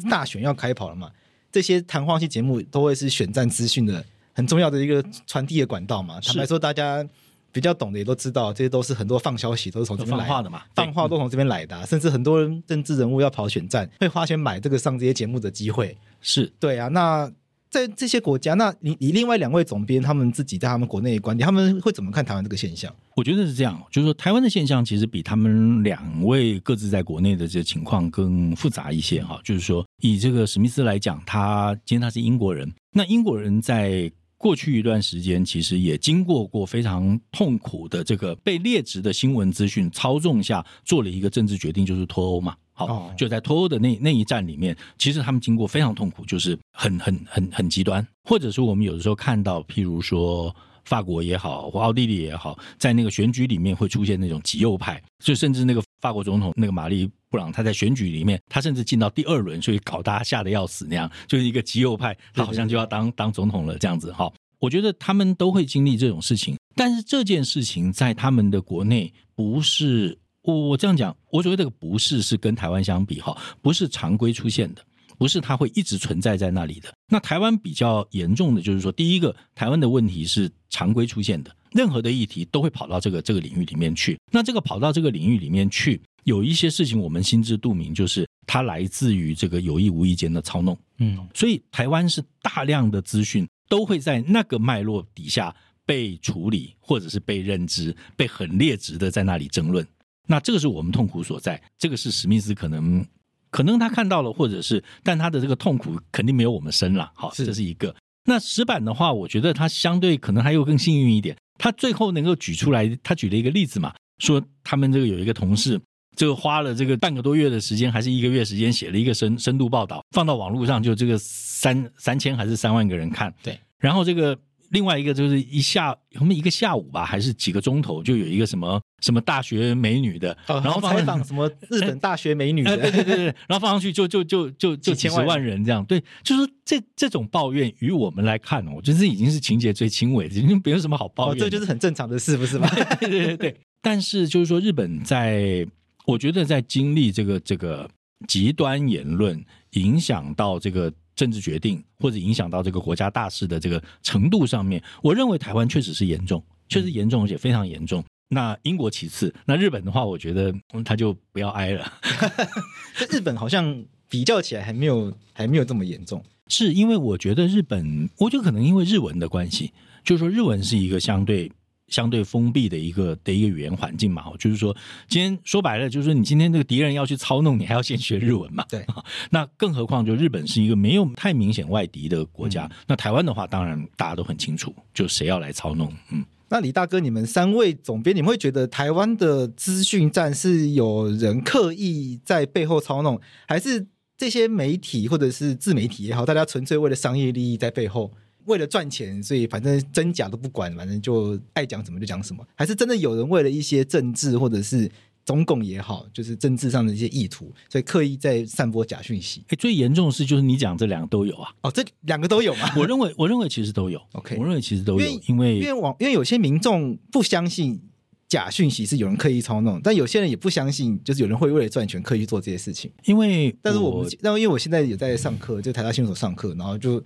大选要开跑了嘛，这些谈话性节目都会是选战资讯的。很重要的一个传递的管道嘛，坦白说，大家比较懂的也都知道，这些都是很多放消息都是从这边来的，嘛，放话都从这边来的，啊，甚至很多人政治人物要跑选战，会花钱买这个上这些节目的机会，是对啊。那在这些国家，那你你另外两位总编他们自己在他们国内的观点，他们会怎么看台湾这个现象？我觉得是这样，就是说台湾的现象其实比他们两位各自在国内的这个情况更复杂一些哈。就是说，以这个史密斯来讲，他今天他是英国人，那英国人在过去一段时间，其实也经过过非常痛苦的这个被劣质的新闻资讯操纵下，做了一个政治决定，就是脱欧嘛。好，就在脱欧的那那一战里面，其实他们经过非常痛苦，就是很很很很极端，或者说我们有的时候看到，譬如说法国也好，或奥地利也好，在那个选举里面会出现那种极右派，就甚至那个法国总统那个玛丽布朗，他在选举里面，他甚至进到第二轮，所以搞大家吓得要死那样，就是一个极右派，他好像就要当当总统了这样子哈。我觉得他们都会经历这种事情，但是这件事情在他们的国内不是我我这样讲，我所谓这个不是是跟台湾相比哈，不是常规出现的，不是它会一直存在在那里的。那台湾比较严重的就是说，第一个，台湾的问题是常规出现的。任何的议题都会跑到这个这个领域里面去。那这个跑到这个领域里面去，有一些事情我们心知肚明，就是它来自于这个有意无意间的操弄。嗯，所以台湾是大量的资讯都会在那个脉络底下被处理，或者是被认知，被很劣质的在那里争论。那这个是我们痛苦所在。这个是史密斯可能可能他看到了，或者是，但他的这个痛苦肯定没有我们深了。好，这是一个。那石板的话，我觉得他相对可能还有更幸运一点。他最后能够举出来，他举了一个例子嘛，说他们这个有一个同事，这个花了这个半个多月的时间，还是一个月时间，写了一个深深度报道，放到网络上，就这个三三千还是三万个人看。对，然后这个。另外一个就是一下，我们一个下午吧，还是几个钟头，就有一个什么什么大学美女的，哦、然后采访什么日本大学美女的，对对对对，然后放上去就就就就就几十万人这样，对，就是这这种抱怨于我们来看哦，我觉得这已经是情节最轻微的，已经没有什么好抱怨，哦，这就是很正常的事，不是吗？对对对对。但是就是说，日本在，我觉得在经历这个这个极端言论影响到这个。政治决定或者影响到这个国家大事的这个程度上面，我认为台湾确实是严重，确实严重，而且非常严重。那英国其次，那日本的话，我觉得他就不要挨了。日本好像比较起来还没有还没有这么严重，是因为我觉得日本，我觉得可能因为日文的关系，就是说日文是一个相对。相对封闭的一个的一个语言环境嘛，就是说，今天说白了，就是说，你今天这个敌人要去操弄你，还要先学日文嘛。对，那更何况，就日本是一个没有太明显外敌的国家。嗯、那台湾的话，当然大家都很清楚，就谁要来操弄。嗯，那李大哥，你们三位总编，你们会觉得台湾的资讯战是有人刻意在背后操弄，还是这些媒体或者是自媒体也好，大家纯粹为了商业利益在背后？为了赚钱，所以反正真假都不管，反正就爱讲什么就讲什么。还是真的有人为了一些政治或者是中共也好，就是政治上的一些意图，所以刻意在散播假讯息。哎，最严重的是，就是你讲这两个都有啊。哦，这两个都有吗？我认为，我认为其实都有。OK，我认为其实都有，因为因为网因为有些民众不相信假讯息是有人刻意操弄，但有些人也不相信，就是有人会为了赚钱刻意做这些事情。因为，但是我们，那因为我现在也在上课，就台大新闻所上课，然后就。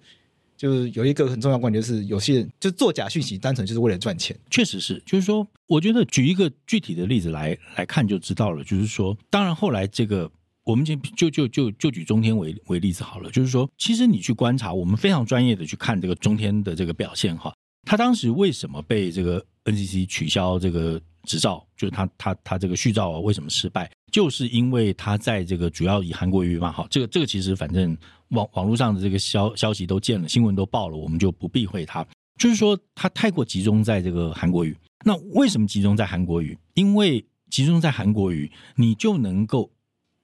就是有一个很重要观点，就是有些人就做假讯息，单纯就是为了赚钱。确实是，就是说，我觉得举一个具体的例子来来看就知道了。就是说，当然后来这个，我们就就就就就举中天为为例子好了。就是说，其实你去观察，我们非常专业的去看这个中天的这个表现哈，他当时为什么被这个 NCC 取消这个执照？就是他他他这个续照为什么失败？就是因为他在这个主要以韩国语嘛，好，这个这个其实反正网网络上的这个消消息都见了，新闻都报了，我们就不避讳他。就是说他太过集中在这个韩国语，那为什么集中在韩国语？因为集中在韩国语，你就能够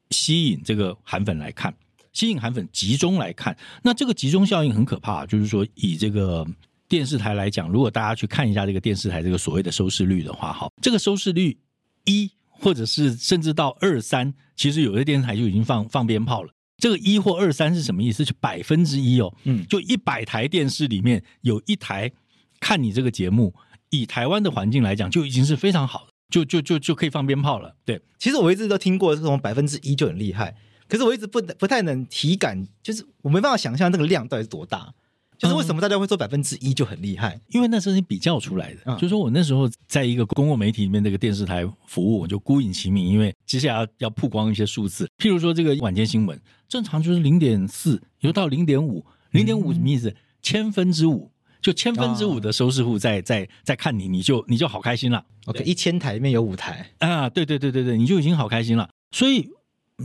吸引这个韩粉来看，吸引韩粉集中来看。那这个集中效应很可怕，就是说以这个电视台来讲，如果大家去看一下这个电视台这个所谓的收视率的话，哈，这个收视率一。或者是甚至到二三，其实有些电视台就已经放放鞭炮了。这个一或二三是什么意思？是百分之一哦，嗯，就一百台电视里面有一台看你这个节目，以台湾的环境来讲，就已经是非常好的，就就就就可以放鞭炮了。对，其实我一直都听过这种百分之一就很厉害，可是我一直不不太能体感，就是我没办法想象那个量到底是多大。就是为什么大家会说百分之一就很厉害？因为那是你比较出来的。嗯、就是说我那时候在一个公共媒体里面，这个电视台服务，我就孤影其名，因为接下来要要曝光一些数字。譬如说，这个晚间新闻正常就是零点四，有到零点五，零点五什么意思？嗯、千分之五，就千分之五的收视户在在在看你，你就你就好开心了。OK，一千台里面有五台啊，对对对对对，你就已经好开心了。所以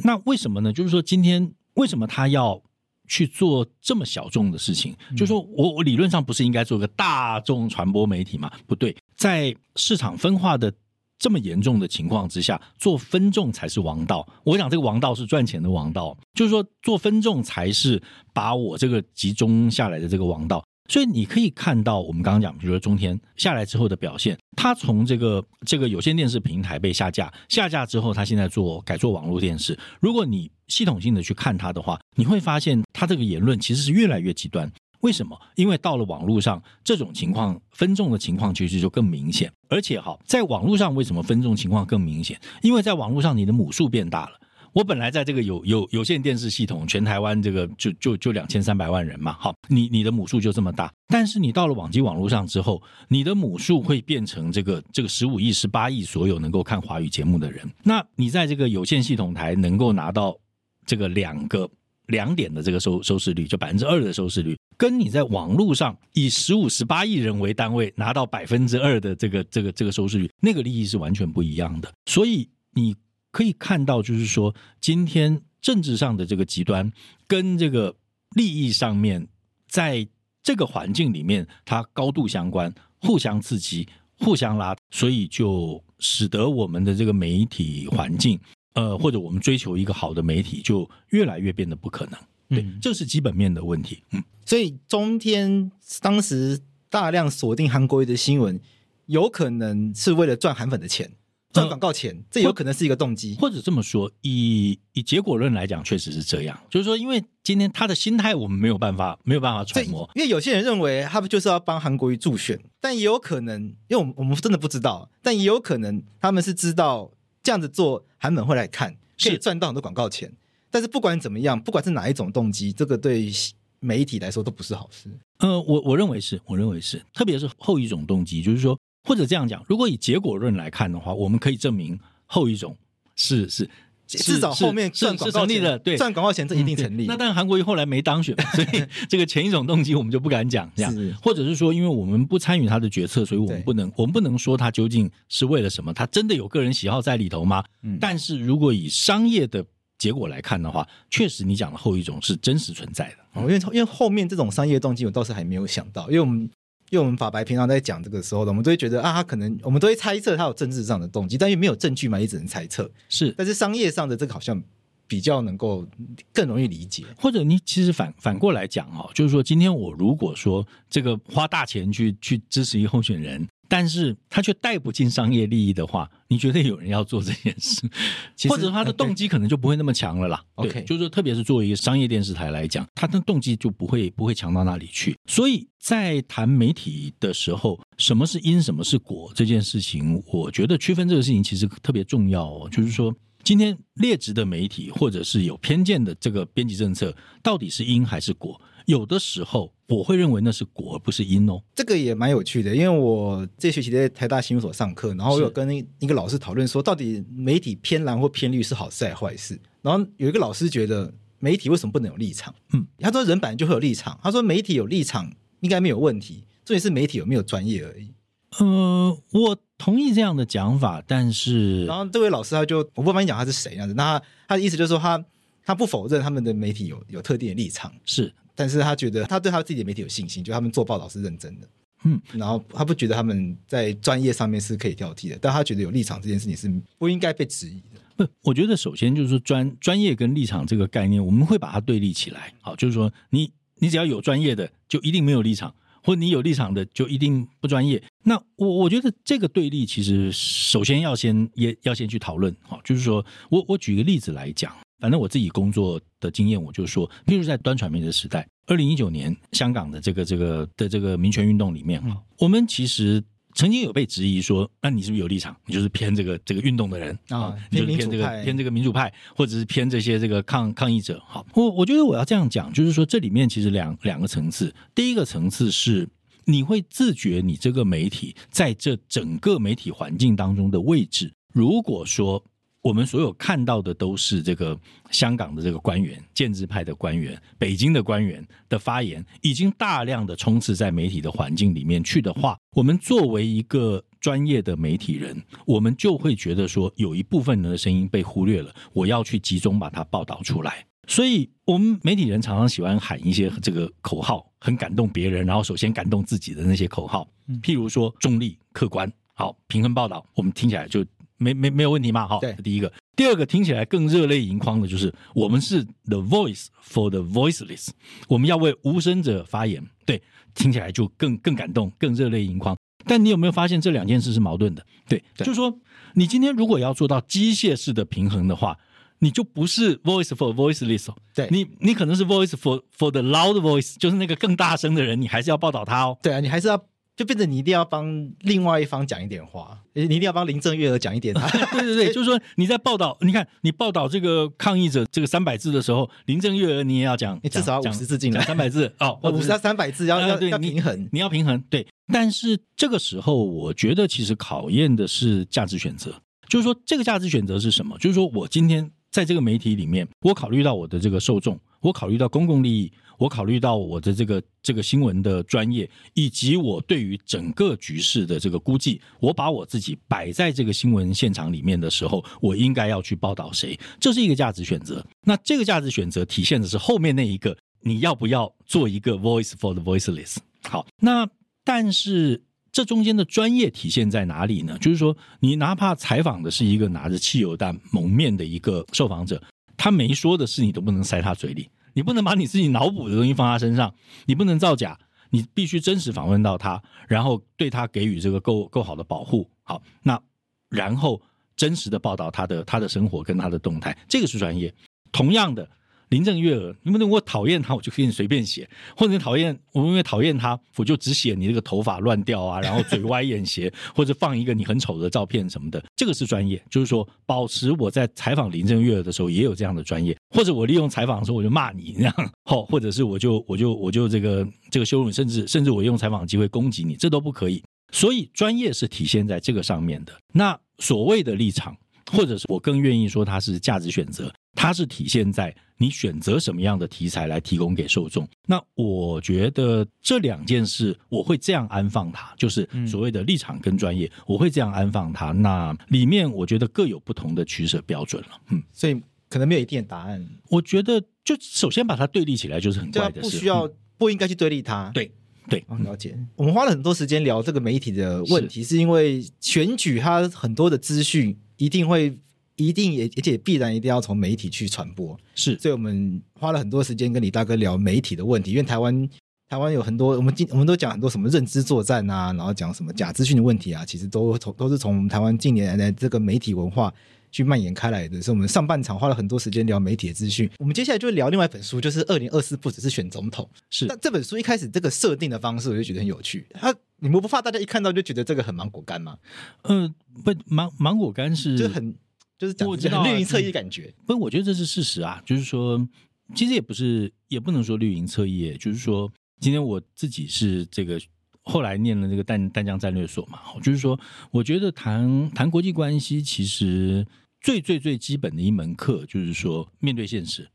那为什么呢？就是说今天为什么他要？去做这么小众的事情，就是说我我理论上不是应该做个大众传播媒体吗？不对，在市场分化的这么严重的情况之下，做分众才是王道。我想这个王道是赚钱的王道，就是说做分众才是把我这个集中下来的这个王道。所以你可以看到，我们刚刚讲，比如说中天下来之后的表现，它从这个这个有线电视平台被下架，下架之后，它现在做改做网络电视。如果你系统性的去看它的话，你会发现它这个言论其实是越来越极端。为什么？因为到了网络上，这种情况分众的情况其实就更明显。而且哈，在网络上为什么分众情况更明显？因为在网络上你的母数变大了。我本来在这个有有有线电视系统，全台湾这个就就就两千三百万人嘛，好，你你的母数就这么大，但是你到了网际网络上之后，你的母数会变成这个这个十五亿、十八亿所有能够看华语节目的人，那你在这个有线系统台能够拿到这个两个两点的这个收收视率，就百分之二的收视率，跟你在网络上以十五、十八亿人为单位拿到百分之二的这个这个这个收视率，那个利益是完全不一样的，所以你。可以看到，就是说，今天政治上的这个极端跟这个利益上面，在这个环境里面，它高度相关，互相刺激，互相拉，所以就使得我们的这个媒体环境，呃，或者我们追求一个好的媒体，就越来越变得不可能。对，这是基本面的问题。嗯，所以中天当时大量锁定韩国瑜的新闻，有可能是为了赚韩粉的钱。赚广告钱，呃、这有可能是一个动机，或者这么说，以以结果论来讲，确实是这样。就是说，因为今天他的心态，我们没有办法没有办法揣摩。因为有些人认为他们就是要帮韩国瑜助选，但也有可能，因为我们我们真的不知道，但也有可能他们是知道这样子做，韩粉会来看，可以赚到很多广告钱。但是不管怎么样，不管是哪一种动机，这个对媒体来说都不是好事。呃，我我认为是，我认为是，特别是后一种动机，就是说。或者这样讲，如果以结果论来看的话，我们可以证明后一种是是至少后面赚广告钱的，对，赚广告钱这一定成立。嗯、那但韩国瑜后来没当选，所以这个前一种动机我们就不敢讲这样。是或者是说，因为我们不参与他的决策，所以我们不能我们不能说他究竟是为了什么？他真的有个人喜好在里头吗？嗯、但是如果以商业的结果来看的话，确实你讲的后一种是真实存在的。哦、因为因为后面这种商业动机，我倒是还没有想到，因为我们。因为我们法白平常在讲这个时候呢，我们都会觉得啊，他可能我们都会猜测他有政治上的动机，但又没有证据嘛，也只能猜测。是，但是商业上的这个好像比较能够更容易理解。或者你其实反反过来讲哦，就是说今天我如果说这个花大钱去去支持一个候选人。但是他却带不进商业利益的话，你觉得有人要做这件事，或者他的动机可能就不会那么强了啦。OK，就是说，特别是作为一个商业电视台来讲，他的动机就不会不会强到哪里去。所以在谈媒体的时候，什么是因，什么是果这件事情，我觉得区分这个事情其实特别重要哦。就是说，今天劣质的媒体或者是有偏见的这个编辑政策，到底是因还是果？有的时候我会认为那是果而不是因哦，这个也蛮有趣的，因为我这学期在台大新闻所上课，然后我有跟一个老师讨论说，到底媒体偏蓝或偏绿是好事还是坏事？然后有一个老师觉得媒体为什么不能有立场？嗯，他说人本来就会有立场，他说媒体有立场应该没有问题，重点是媒体有没有专业而已。呃，我同意这样的讲法，但是然后这位老师他就我不帮你讲他是谁样子，那他他的意思就是说他他不否认他们的媒体有有特定的立场是。但是他觉得他对他自己的媒体有信心，就他们做报道是认真的，嗯，然后他不觉得他们在专业上面是可以挑剔的，但他觉得有立场这件事情是不应该被质疑的。不，我觉得首先就是说专专业跟立场这个概念，我们会把它对立起来。好，就是说你你只要有专业的，就一定没有立场，或者你有立场的就一定不专业。那我我觉得这个对立其实首先要先也要先去讨论。好，就是说我我举个例子来讲。反正我自己工作的经验，我就说，譬如在端传媒的时代，二零一九年香港的这个这个的这个民权运动里面，嗯、我们其实曾经有被质疑说，那你是不是有立场？你就是偏这个这个运动的人啊，你就是偏这个偏这个民主派，或者是偏这些这个抗抗议者。好，我我觉得我要这样讲，就是说这里面其实两两个层次，第一个层次是你会自觉你这个媒体在这整个媒体环境当中的位置，如果说。我们所有看到的都是这个香港的这个官员、建制派的官员、北京的官员的发言，已经大量的充斥在媒体的环境里面去的话，我们作为一个专业的媒体人，我们就会觉得说，有一部分人的声音被忽略了，我要去集中把它报道出来。所以，我们媒体人常常喜欢喊一些这个口号，很感动别人，然后首先感动自己的那些口号，譬如说中立、客观、好、平衡报道，我们听起来就。没没没有问题嘛？哈，对，第一个，第二个听起来更热泪盈眶的就是我们是 the voice for the voiceless，我们要为无声者发言，对，听起来就更更感动，更热泪盈眶。但你有没有发现这两件事是矛盾的？对，对就是说你今天如果要做到机械式的平衡的话，你就不是 voice for voiceless，对，你你可能是 voice for for the loud voice，就是那个更大声的人，你还是要报道他哦。对啊，你还是要。就变成你一定要帮另外一方讲一点话，你一定要帮林郑月娥讲一点。对对对，就是说你在报道，你看你报道这个抗议者这个三百字的时候，林郑月娥你也要讲，你至少要五十字进来，三百字 哦，五十到三百字要要要平衡，你要平衡。对，但是这个时候我觉得其实考验的是价值选择，就是说这个价值选择是什么？就是说我今天在这个媒体里面，我考虑到我的这个受众，我考虑到公共利益。我考虑到我的这个这个新闻的专业，以及我对于整个局势的这个估计，我把我自己摆在这个新闻现场里面的时候，我应该要去报道谁？这是一个价值选择。那这个价值选择体现的是后面那一个，你要不要做一个 voice for the voiceless？好，那但是这中间的专业体现在哪里呢？就是说，你哪怕采访的是一个拿着汽油弹蒙面的一个受访者，他没说的事，你都不能塞他嘴里。你不能把你自己脑补的东西放他身上，你不能造假，你必须真实访问到他，然后对他给予这个够够好的保护。好，那然后真实的报道他的他的生活跟他的动态，这个是专业。同样的。林郑月娥，你不能我讨厌他，我就可以随便写；或者你讨厌我，因为讨厌他，我就只写你这个头发乱掉啊，然后嘴歪眼斜，或者放一个你很丑的照片什么的。这个是专业，就是说保持我在采访林郑月娥的时候也有这样的专业，或者我利用采访的时候我就骂你，这 样好，或者是我就我就我就这个这个羞辱，甚至甚至我用采访机会攻击你，这都不可以。所以专业是体现在这个上面的。那所谓的立场，或者是我更愿意说它是价值选择。它是体现在你选择什么样的题材来提供给受众。那我觉得这两件事，我会这样安放它，就是所谓的立场跟专业，我会这样安放它。那里面我觉得各有不同的取舍标准了。嗯，所以可能没有一定的答案。我觉得就首先把它对立起来就是很怪的事，不需要不应该去对立它。对对，了解。我们花了很多时间聊这个媒体的问题，是因为选举它很多的资讯一定会。一定也，而且必然一定要从媒体去传播，是，所以我们花了很多时间跟李大哥聊媒体的问题，因为台湾台湾有很多，我们今我们都讲很多什么认知作战啊，然后讲什么假资讯的问题啊，其实都从都是从台湾近年来的这个媒体文化去蔓延开来的。所以，我们上半场花了很多时间聊媒体的资讯，我们接下来就聊另外一本书，就是二零二四不只是选总统，是。那这本书一开始这个设定的方式，我就觉得很有趣。他你们不怕大家一看到就觉得这个很芒果干吗？嗯、呃，不，芒芒果干是就很。就是讲绿营侧翼感觉，不，我觉得这是事实啊。就是说，其实也不是，也不能说绿营侧翼。就是说，今天我自己是这个后来念了这个淡淡江战略所嘛，就是说，我觉得谈谈国际关系，其实最最最基本的一门课，就是说面对现实。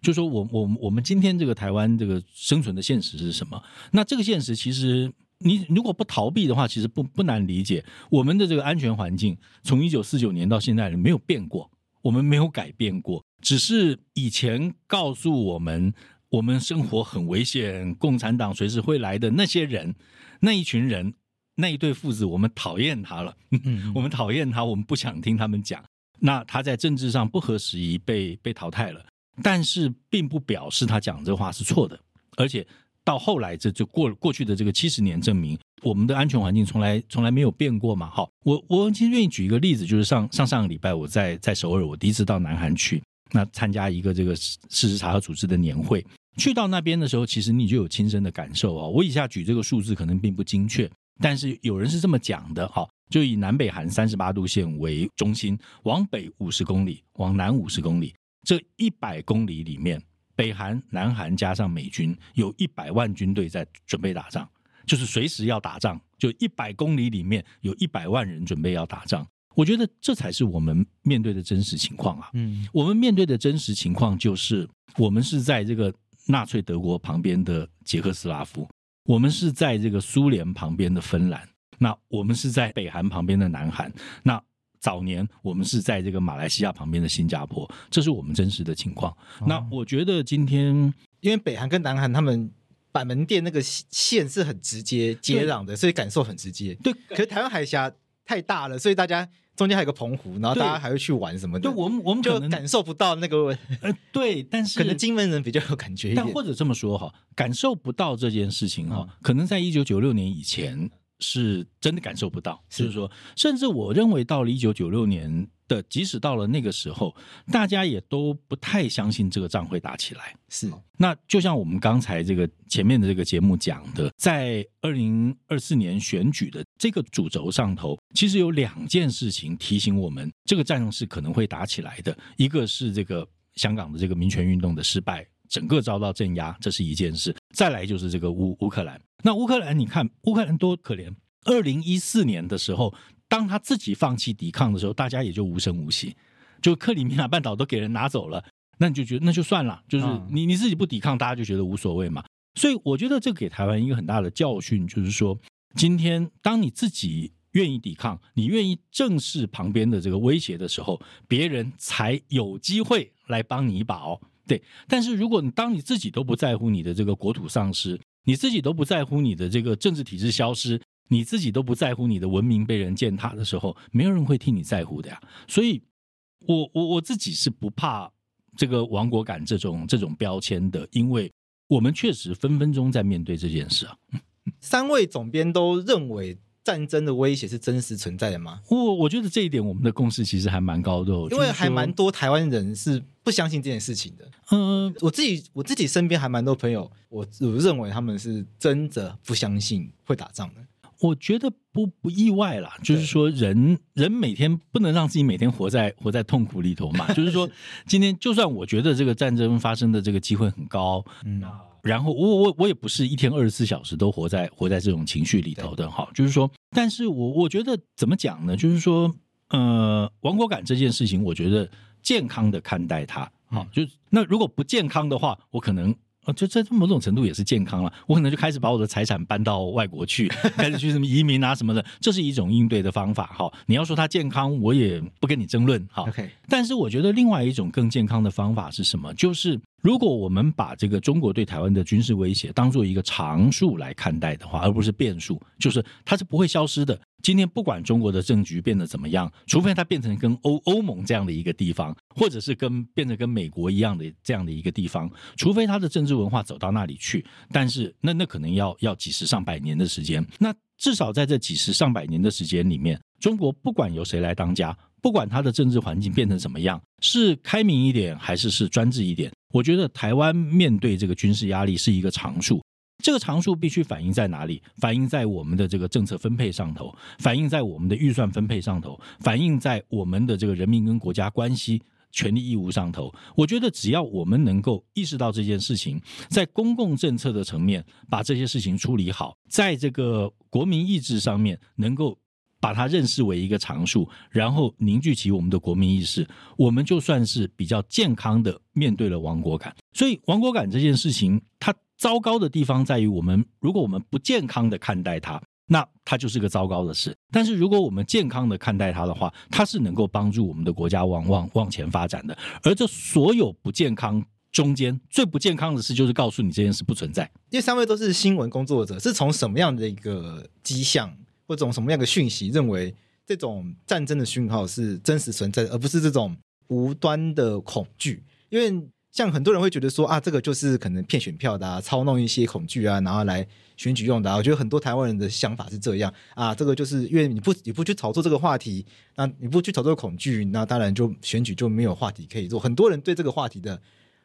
就是说我我我们今天这个台湾这个生存的现实是什么？那这个现实其实。你如果不逃避的话，其实不不难理解。我们的这个安全环境从一九四九年到现在没有变过，我们没有改变过，只是以前告诉我们我们生活很危险，共产党随时会来的那些人，那一群人，那一对父子，我们讨厌他了，嗯，我们讨厌他，我们不想听他们讲。那他在政治上不合时宜，被被淘汰了，但是并不表示他讲这话是错的，而且。到后来，这就过过去的这个七十年，证明我们的安全环境从来从来没有变过嘛。好，我我其实愿意举一个例子，就是上上上个礼拜我在在首尔，我第一次到南韩去，那参加一个这个事实查核组织的年会。去到那边的时候，其实你就有亲身的感受哦。我以下举这个数字可能并不精确，但是有人是这么讲的。好，就以南北韩三十八度线为中心，往北五十公里，往南五十公里，这一百公里里面。北韩、南韩加上美军，有一百万军队在准备打仗，就是随时要打仗。就一百公里里面有一百万人准备要打仗。我觉得这才是我们面对的真实情况啊！嗯，我们面对的真实情况就是，我们是在这个纳粹德国旁边的捷克斯拉夫，我们是在这个苏联旁边的芬兰，那我们是在北韩旁边的南韩，那。早年我们是在这个马来西亚旁边的新加坡，这是我们真实的情况。那我觉得今天，因为北韩跟南韩他们板门店那个线是很直接接壤的，所以感受很直接。对，可是台湾海峡太大了，所以大家中间还有个澎湖，然后大家还会去玩什么的。对，我们我们就感受不到那个。呃，对，但是 可能金门人比较有感觉一点。但或者这么说哈，感受不到这件事情哈，可能在一九九六年以前。是真的感受不到。就是说，甚至我认为到了一九九六年的，即使到了那个时候，大家也都不太相信这个仗会打起来。是，那就像我们刚才这个前面的这个节目讲的，在二零二四年选举的这个主轴上头，其实有两件事情提醒我们，这个战争是可能会打起来的。一个是这个香港的这个民权运动的失败。整个遭到镇压，这是一件事。再来就是这个乌乌克兰。那乌克兰，你看乌克兰多可怜。二零一四年的时候，当他自己放弃抵抗的时候，大家也就无声无息，就克里米亚半岛都给人拿走了，那你就觉得那就算了，就是你你自己不抵抗，大家就觉得无所谓嘛。所以我觉得这给台湾一个很大的教训，就是说，今天当你自己愿意抵抗，你愿意正视旁边的这个威胁的时候，别人才有机会来帮你一把哦。对，但是如果你当你自己都不在乎你的这个国土丧失，你自己都不在乎你的这个政治体制消失，你自己都不在乎你的文明被人践踏的时候，没有人会替你在乎的呀。所以我，我我自己是不怕这个亡国感这种这种标签的，因为我们确实分分钟在面对这件事啊。三位总编都认为。战争的威胁是真实存在的吗？我我觉得这一点我们的共识其实还蛮高的，因为还蛮多台湾人是不相信这件事情的。嗯，我自己我自己身边还蛮多朋友，我我认为他们是真的不相信会打仗的。我觉得不不意外啦，就是说人人每天不能让自己每天活在活在痛苦里头嘛。就是说，今天就算我觉得这个战争发生的这个机会很高，嗯。然后我我我也不是一天二十四小时都活在活在这种情绪里头的哈，就是说，但是我我觉得怎么讲呢？就是说，呃，亡国感这件事情，我觉得健康的看待它，好，就那如果不健康的话，我可能。啊，就在某种程度也是健康了。我可能就开始把我的财产搬到外国去，开始去什么移民啊什么的，这是一种应对的方法。哈，你要说它健康，我也不跟你争论。哈，OK。但是我觉得另外一种更健康的方法是什么？就是如果我们把这个中国对台湾的军事威胁当做一个常数来看待的话，而不是变数，就是它是不会消失的。今天不管中国的政局变得怎么样，除非它变成跟欧欧盟这样的一个地方，或者是跟变成跟美国一样的这样的一个地方，除非它的政治文化走到那里去，但是那那可能要要几十上百年的时间。那至少在这几十上百年的时间里面，中国不管由谁来当家，不管它的政治环境变成怎么样，是开明一点还是是专制一点，我觉得台湾面对这个军事压力是一个常数。这个常数必须反映在哪里？反映在我们的这个政策分配上头，反映在我们的预算分配上头，反映在我们的这个人民跟国家关系、权利义务上头。我觉得只要我们能够意识到这件事情，在公共政策的层面把这些事情处理好，在这个国民意志上面能够把它认识为一个常数，然后凝聚起我们的国民意识，我们就算是比较健康的面对了亡国感。所以，亡国感这件事情，它。糟糕的地方在于，我们如果我们不健康的看待它，那它就是个糟糕的事。但是如果我们健康的看待它的话，它是能够帮助我们的国家往往往前发展的。而这所有不健康中间最不健康的事，就是告诉你这件事不存在。因为三位都是新闻工作者，是从什么样的一个迹象或者从什么样的讯息，认为这种战争的讯号是真实存在，而不是这种无端的恐惧？因为像很多人会觉得说啊，这个就是可能骗选票的啊，操弄一些恐惧啊，然后来选举用的啊。我觉得很多台湾人的想法是这样啊，这个就是因为你不你不去炒作这个话题，那你不去炒作恐惧，那当然就选举就没有话题可以做。很多人对这个话题的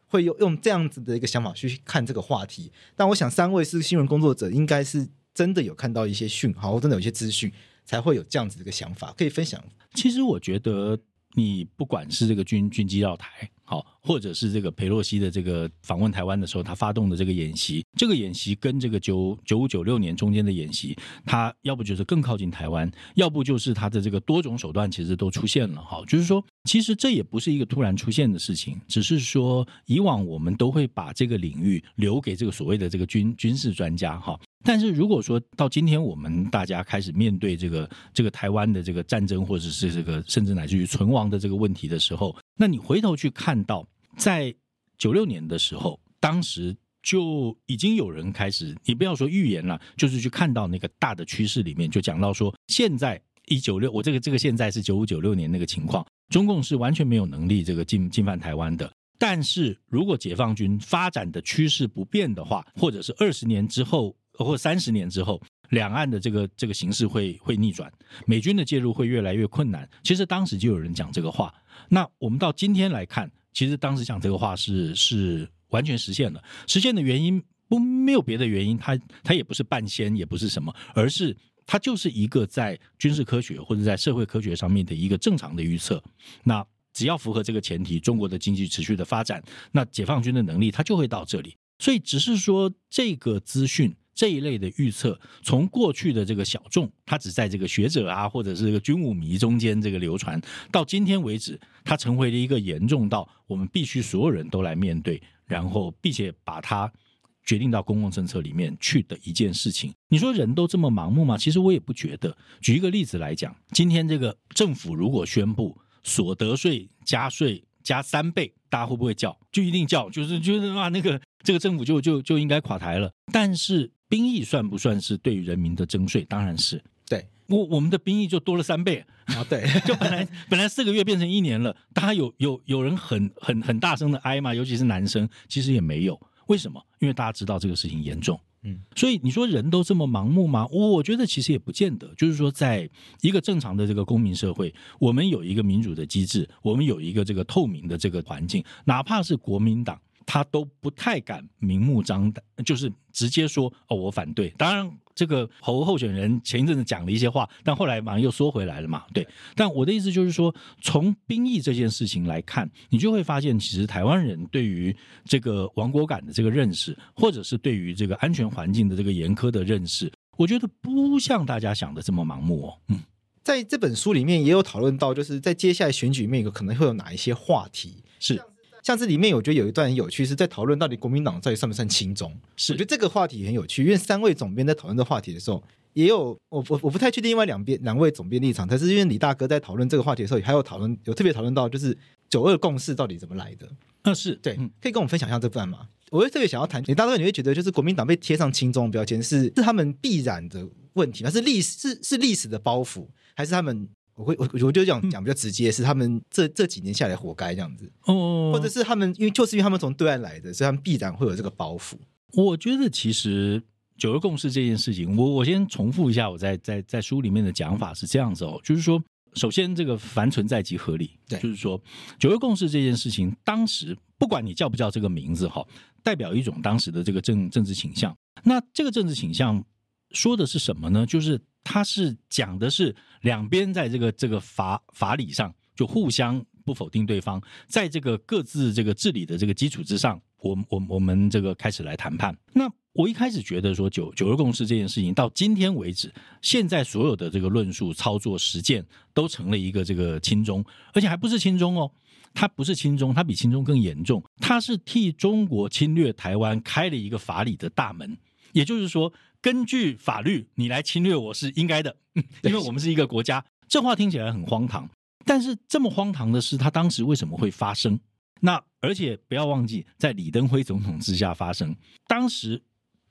会用用这样子的一个想法去看这个话题。但我想三位是新闻工作者，应该是真的有看到一些讯号，真的有一些资讯，才会有这样子的一个想法可以分享。其实我觉得你不管是这个军军机绕台。好，或者是这个裴洛西的这个访问台湾的时候，他发动的这个演习，这个演习跟这个九九五九六年中间的演习，他要不就是更靠近台湾，要不就是他的这个多种手段其实都出现了。哈，就是说，其实这也不是一个突然出现的事情，只是说以往我们都会把这个领域留给这个所谓的这个军军事专家。哈。但是如果说到今天，我们大家开始面对这个这个台湾的这个战争，或者是这个甚至乃至于存亡的这个问题的时候，那你回头去看到，在九六年的时候，当时就已经有人开始，你不要说预言了，就是去看到那个大的趋势里面，就讲到说，现在一九六，我这个这个现在是九五九六年那个情况，中共是完全没有能力这个进进犯台湾的。但是如果解放军发展的趋势不变的话，或者是二十年之后。或三十年之后，两岸的这个这个形势会会逆转，美军的介入会越来越困难。其实当时就有人讲这个话。那我们到今天来看，其实当时讲这个话是是完全实现了。实现的原因不没有别的原因，它它也不是半仙，也不是什么，而是它就是一个在军事科学或者在社会科学上面的一个正常的预测。那只要符合这个前提，中国的经济持续的发展，那解放军的能力它就会到这里。所以只是说这个资讯这一类的预测，从过去的这个小众，它只在这个学者啊或者是这个军武迷中间这个流传，到今天为止，它成为了一个严重到我们必须所有人都来面对，然后并且把它决定到公共政策里面去的一件事情。你说人都这么盲目吗？其实我也不觉得。举一个例子来讲，今天这个政府如果宣布所得税加税加三倍，大家会不会叫？就一定叫，就是觉得啊那个。这个政府就就就应该垮台了。但是兵役算不算是对于人民的征税？当然是。对，我我们的兵役就多了三倍啊！对，就本来本来四个月变成一年了。大家有有有人很很很大声的哀吗？尤其是男生，其实也没有。为什么？因为大家知道这个事情严重。嗯，所以你说人都这么盲目吗？我觉得其实也不见得。就是说，在一个正常的这个公民社会，我们有一个民主的机制，我们有一个这个透明的这个环境，哪怕是国民党。他都不太敢明目张胆，就是直接说哦，我反对。当然，这个侯候选人前一阵子讲了一些话，但后来马上又说回来了嘛。对，但我的意思就是说，从兵役这件事情来看，你就会发现，其实台湾人对于这个亡国感的这个认识，或者是对于这个安全环境的这个严苛的认识，我觉得不像大家想的这么盲目哦。嗯，在这本书里面也有讨论到，就是在接下来选举里面，有可能会有哪一些话题是。像这里面，我觉得有一段很有趣，是在讨论到底国民党到底算不算亲中。是，我觉得这个话题很有趣，因为三位总编在讨论这个话题的时候，也有我我我不太确定另外两边两位总编立场，但是因为李大哥在讨论这个话题的时候，也还有讨论有特别讨论到，就是九二共识到底怎么来的。嗯是对，可以跟我们分享一下这段吗？我会特别想要谈，李大哥，你会觉得就是国民党被贴上亲中标签是是他们必然的问题，还是历史是是历史的包袱，还是他们？我会我我就这样讲比较直接，是他们这这几年下来活该这样子，哦，或者是他们因为就是因为他们从对岸来的，所以他们必然会有这个包袱。我觉得其实九二共识这件事情，我我先重复一下我在在在书里面的讲法是这样子哦，就是说，首先这个凡存在即合理，对，就是说九二共识这件事情，当时不管你叫不叫这个名字哈，代表一种当时的这个政政治倾向。那这个政治倾向说的是什么呢？就是。他是讲的是两边在这个这个法法理上就互相不否定对方，在这个各自这个治理的这个基础之上，我我我们这个开始来谈判。那我一开始觉得说九九二共识这件事情到今天为止，现在所有的这个论述、操作、实践都成了一个这个亲中，而且还不是亲中哦，它不是亲中，它比亲中更严重，它是替中国侵略台湾开了一个法理的大门，也就是说。根据法律，你来侵略我是应该的，因为我们是一个国家。这话听起来很荒唐，但是这么荒唐的事，它当时为什么会发生？那而且不要忘记，在李登辉总统之下发生。当时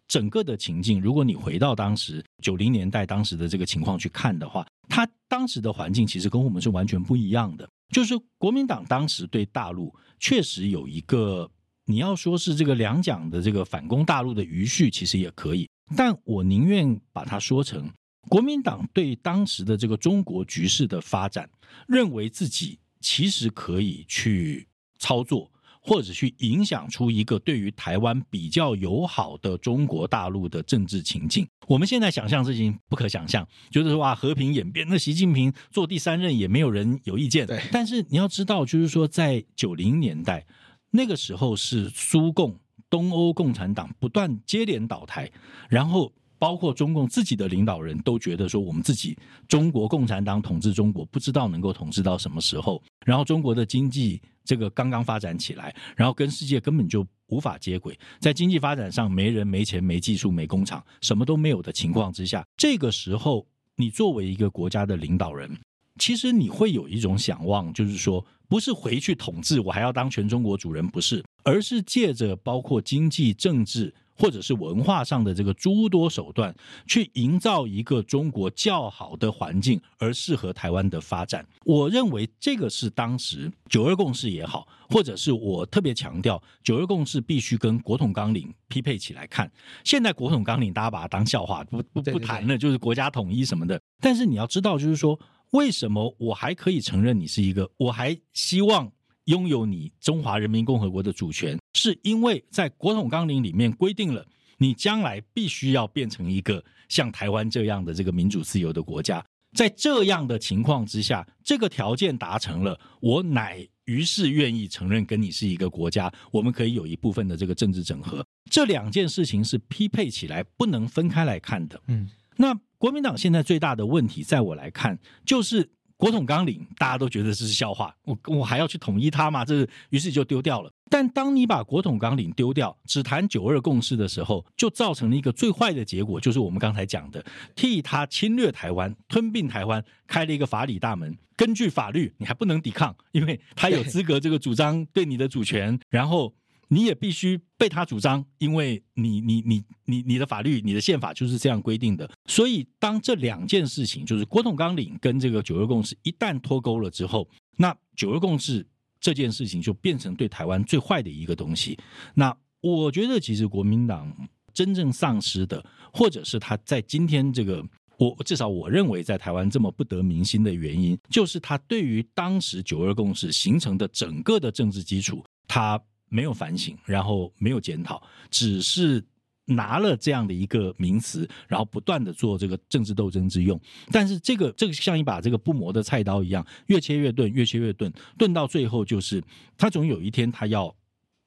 整个的情境，如果你回到当时九零年代当时的这个情况去看的话，他当时的环境其实跟我们是完全不一样的。就是国民党当时对大陆确实有一个，你要说是这个两蒋的这个反攻大陆的余绪，其实也可以。但我宁愿把它说成，国民党对当时的这个中国局势的发展，认为自己其实可以去操作，或者去影响出一个对于台湾比较友好的中国大陆的政治情境。我们现在想象事情不可想象，就是说啊，和平演变，那习近平做第三任也没有人有意见。对，但是你要知道，就是说在九零年代那个时候是苏共。东欧共产党不断接连倒台，然后包括中共自己的领导人都觉得说，我们自己中国共产党统治中国，不知道能够统治到什么时候。然后中国的经济这个刚刚发展起来，然后跟世界根本就无法接轨，在经济发展上没人、没钱、没技术、没工厂，什么都没有的情况之下，这个时候你作为一个国家的领导人，其实你会有一种想望，就是说，不是回去统治，我还要当全中国主人，不是。而是借着包括经济、政治或者是文化上的这个诸多手段，去营造一个中国较好的环境，而适合台湾的发展。我认为这个是当时九二共识也好，或者是我特别强调九二共识必须跟国统纲领匹配起来看。现在国统纲领大家把它当笑话，不不不谈了，就是国家统一什么的。但是你要知道，就是说为什么我还可以承认你是一个，我还希望。拥有你中华人民共和国的主权，是因为在国统纲领里面规定了，你将来必须要变成一个像台湾这样的这个民主自由的国家。在这样的情况之下，这个条件达成了，我乃于是愿意承认跟你是一个国家，我们可以有一部分的这个政治整合。这两件事情是匹配起来，不能分开来看的。嗯，那国民党现在最大的问题，在我来看，就是。国统纲领大家都觉得这是笑话，我我还要去统一它吗？这是于是就丢掉了。但当你把国统纲领丢掉，只谈九二共识的时候，就造成了一个最坏的结果，就是我们刚才讲的，替他侵略台湾、吞并台湾开了一个法理大门。根据法律，你还不能抵抗，因为他有资格这个主张对你的主权，然后。你也必须被他主张，因为你你你你你的法律、你的宪法就是这样规定的。所以，当这两件事情，就是国统纲领跟这个九二共识一旦脱钩了之后，那九二共识这件事情就变成对台湾最坏的一个东西。那我觉得，其实国民党真正丧失的，或者是他在今天这个，我至少我认为在台湾这么不得民心的原因，就是他对于当时九二共识形成的整个的政治基础，他。没有反省，然后没有检讨，只是拿了这样的一个名词，然后不断的做这个政治斗争之用。但是这个这个像一把这个不磨的菜刀一样，越切越钝，越切越钝，钝到最后就是他总有一天他要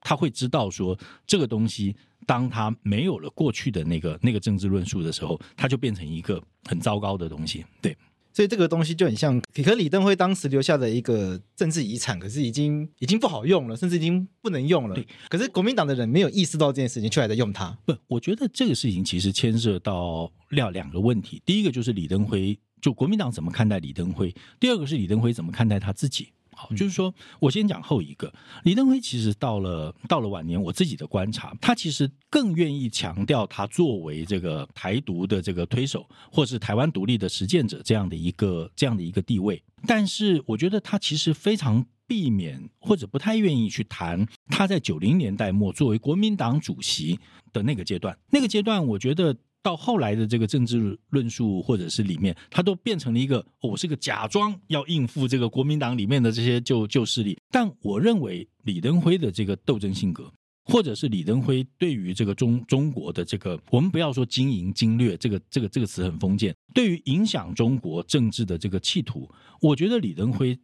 他会知道说这个东西，当他没有了过去的那个那个政治论述的时候，他就变成一个很糟糕的东西。对。所以这个东西就很像，可李登辉当时留下的一个政治遗产，可是已经已经不好用了，甚至已经不能用了。对，可是国民党的人没有意识到这件事情，却还在用它。不，我觉得这个事情其实牵涉到两两个问题。第一个就是李登辉，就国民党怎么看待李登辉；第二个是李登辉怎么看待他自己。就是说，我先讲后一个。李登辉其实到了到了晚年，我自己的观察，他其实更愿意强调他作为这个台独的这个推手，或是台湾独立的实践者这样的一个这样的一个地位。但是，我觉得他其实非常避免或者不太愿意去谈他在九零年代末作为国民党主席的那个阶段。那个阶段，我觉得。到后来的这个政治论述或者是里面，他都变成了一个，我是个假装要应付这个国民党里面的这些旧旧势力。但我认为李登辉的这个斗争性格，或者是李登辉对于这个中中国的这个，我们不要说经营经略，这个这个这个词很封建，对于影响中国政治的这个企图，我觉得李登辉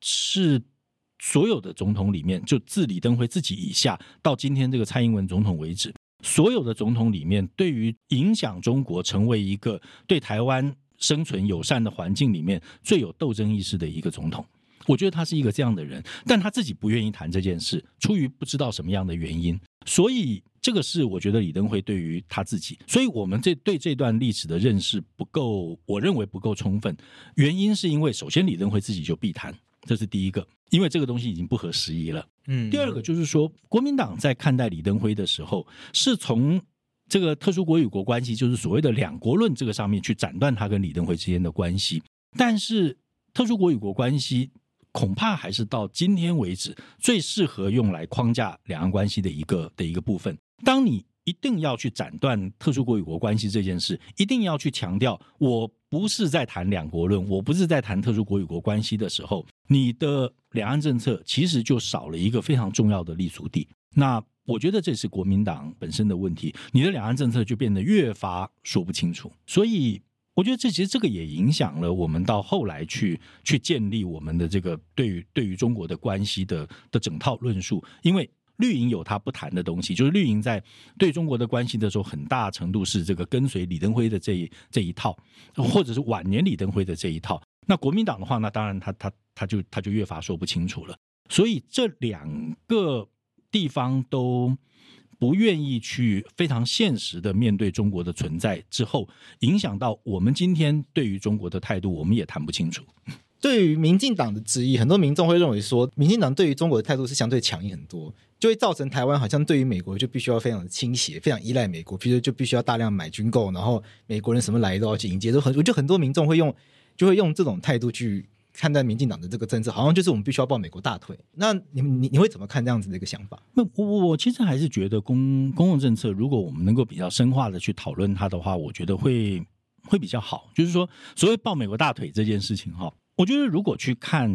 是所有的总统里面，就自李登辉自己以下到今天这个蔡英文总统为止。所有的总统里面，对于影响中国成为一个对台湾生存友善的环境里面最有斗争意识的一个总统，我觉得他是一个这样的人，但他自己不愿意谈这件事，出于不知道什么样的原因，所以这个是我觉得李登辉对于他自己，所以我们这对这段历史的认识不够，我认为不够充分，原因是因为首先李登辉自己就避谈。这是第一个，因为这个东西已经不合时宜了。嗯，第二个就是说，国民党在看待李登辉的时候，是从这个特殊国与国关系，就是所谓的两国论这个上面去斩断他跟李登辉之间的关系。但是，特殊国与国关系恐怕还是到今天为止最适合用来框架两岸关系的一个的一个部分。当你一定要去斩断特殊国与国关系这件事，一定要去强调我不是在谈两国论，我不是在谈特殊国与国关系的时候，你的两岸政策其实就少了一个非常重要的立足地。那我觉得这是国民党本身的问题，你的两岸政策就变得越发说不清楚。所以我觉得这其实这个也影响了我们到后来去去建立我们的这个对于对于中国的关系的的整套论述，因为。绿营有他不谈的东西，就是绿营在对中国的关系的时候，很大程度是这个跟随李登辉的这一这一套，或者是晚年李登辉的这一套。那国民党的话，那当然他他他就他就越发说不清楚了。所以这两个地方都不愿意去非常现实的面对中国的存在之后，影响到我们今天对于中国的态度，我们也谈不清楚。对于民进党的质疑，很多民众会认为说，民进党对于中国的态度是相对强硬很多，就会造成台湾好像对于美国就必须要非常的倾斜，非常依赖美国，比如就必须要大量买军购，然后美国人什么来都要去迎接，都很，我就很多民众会用，就会用这种态度去看待民进党的这个政策，好像就是我们必须要抱美国大腿。那你你你会怎么看这样子的一个想法？那我我其实还是觉得公公共政策，如果我们能够比较深化的去讨论它的话，我觉得会会比较好。就是说，所谓抱美国大腿这件事情，哈。我觉得，如果去看，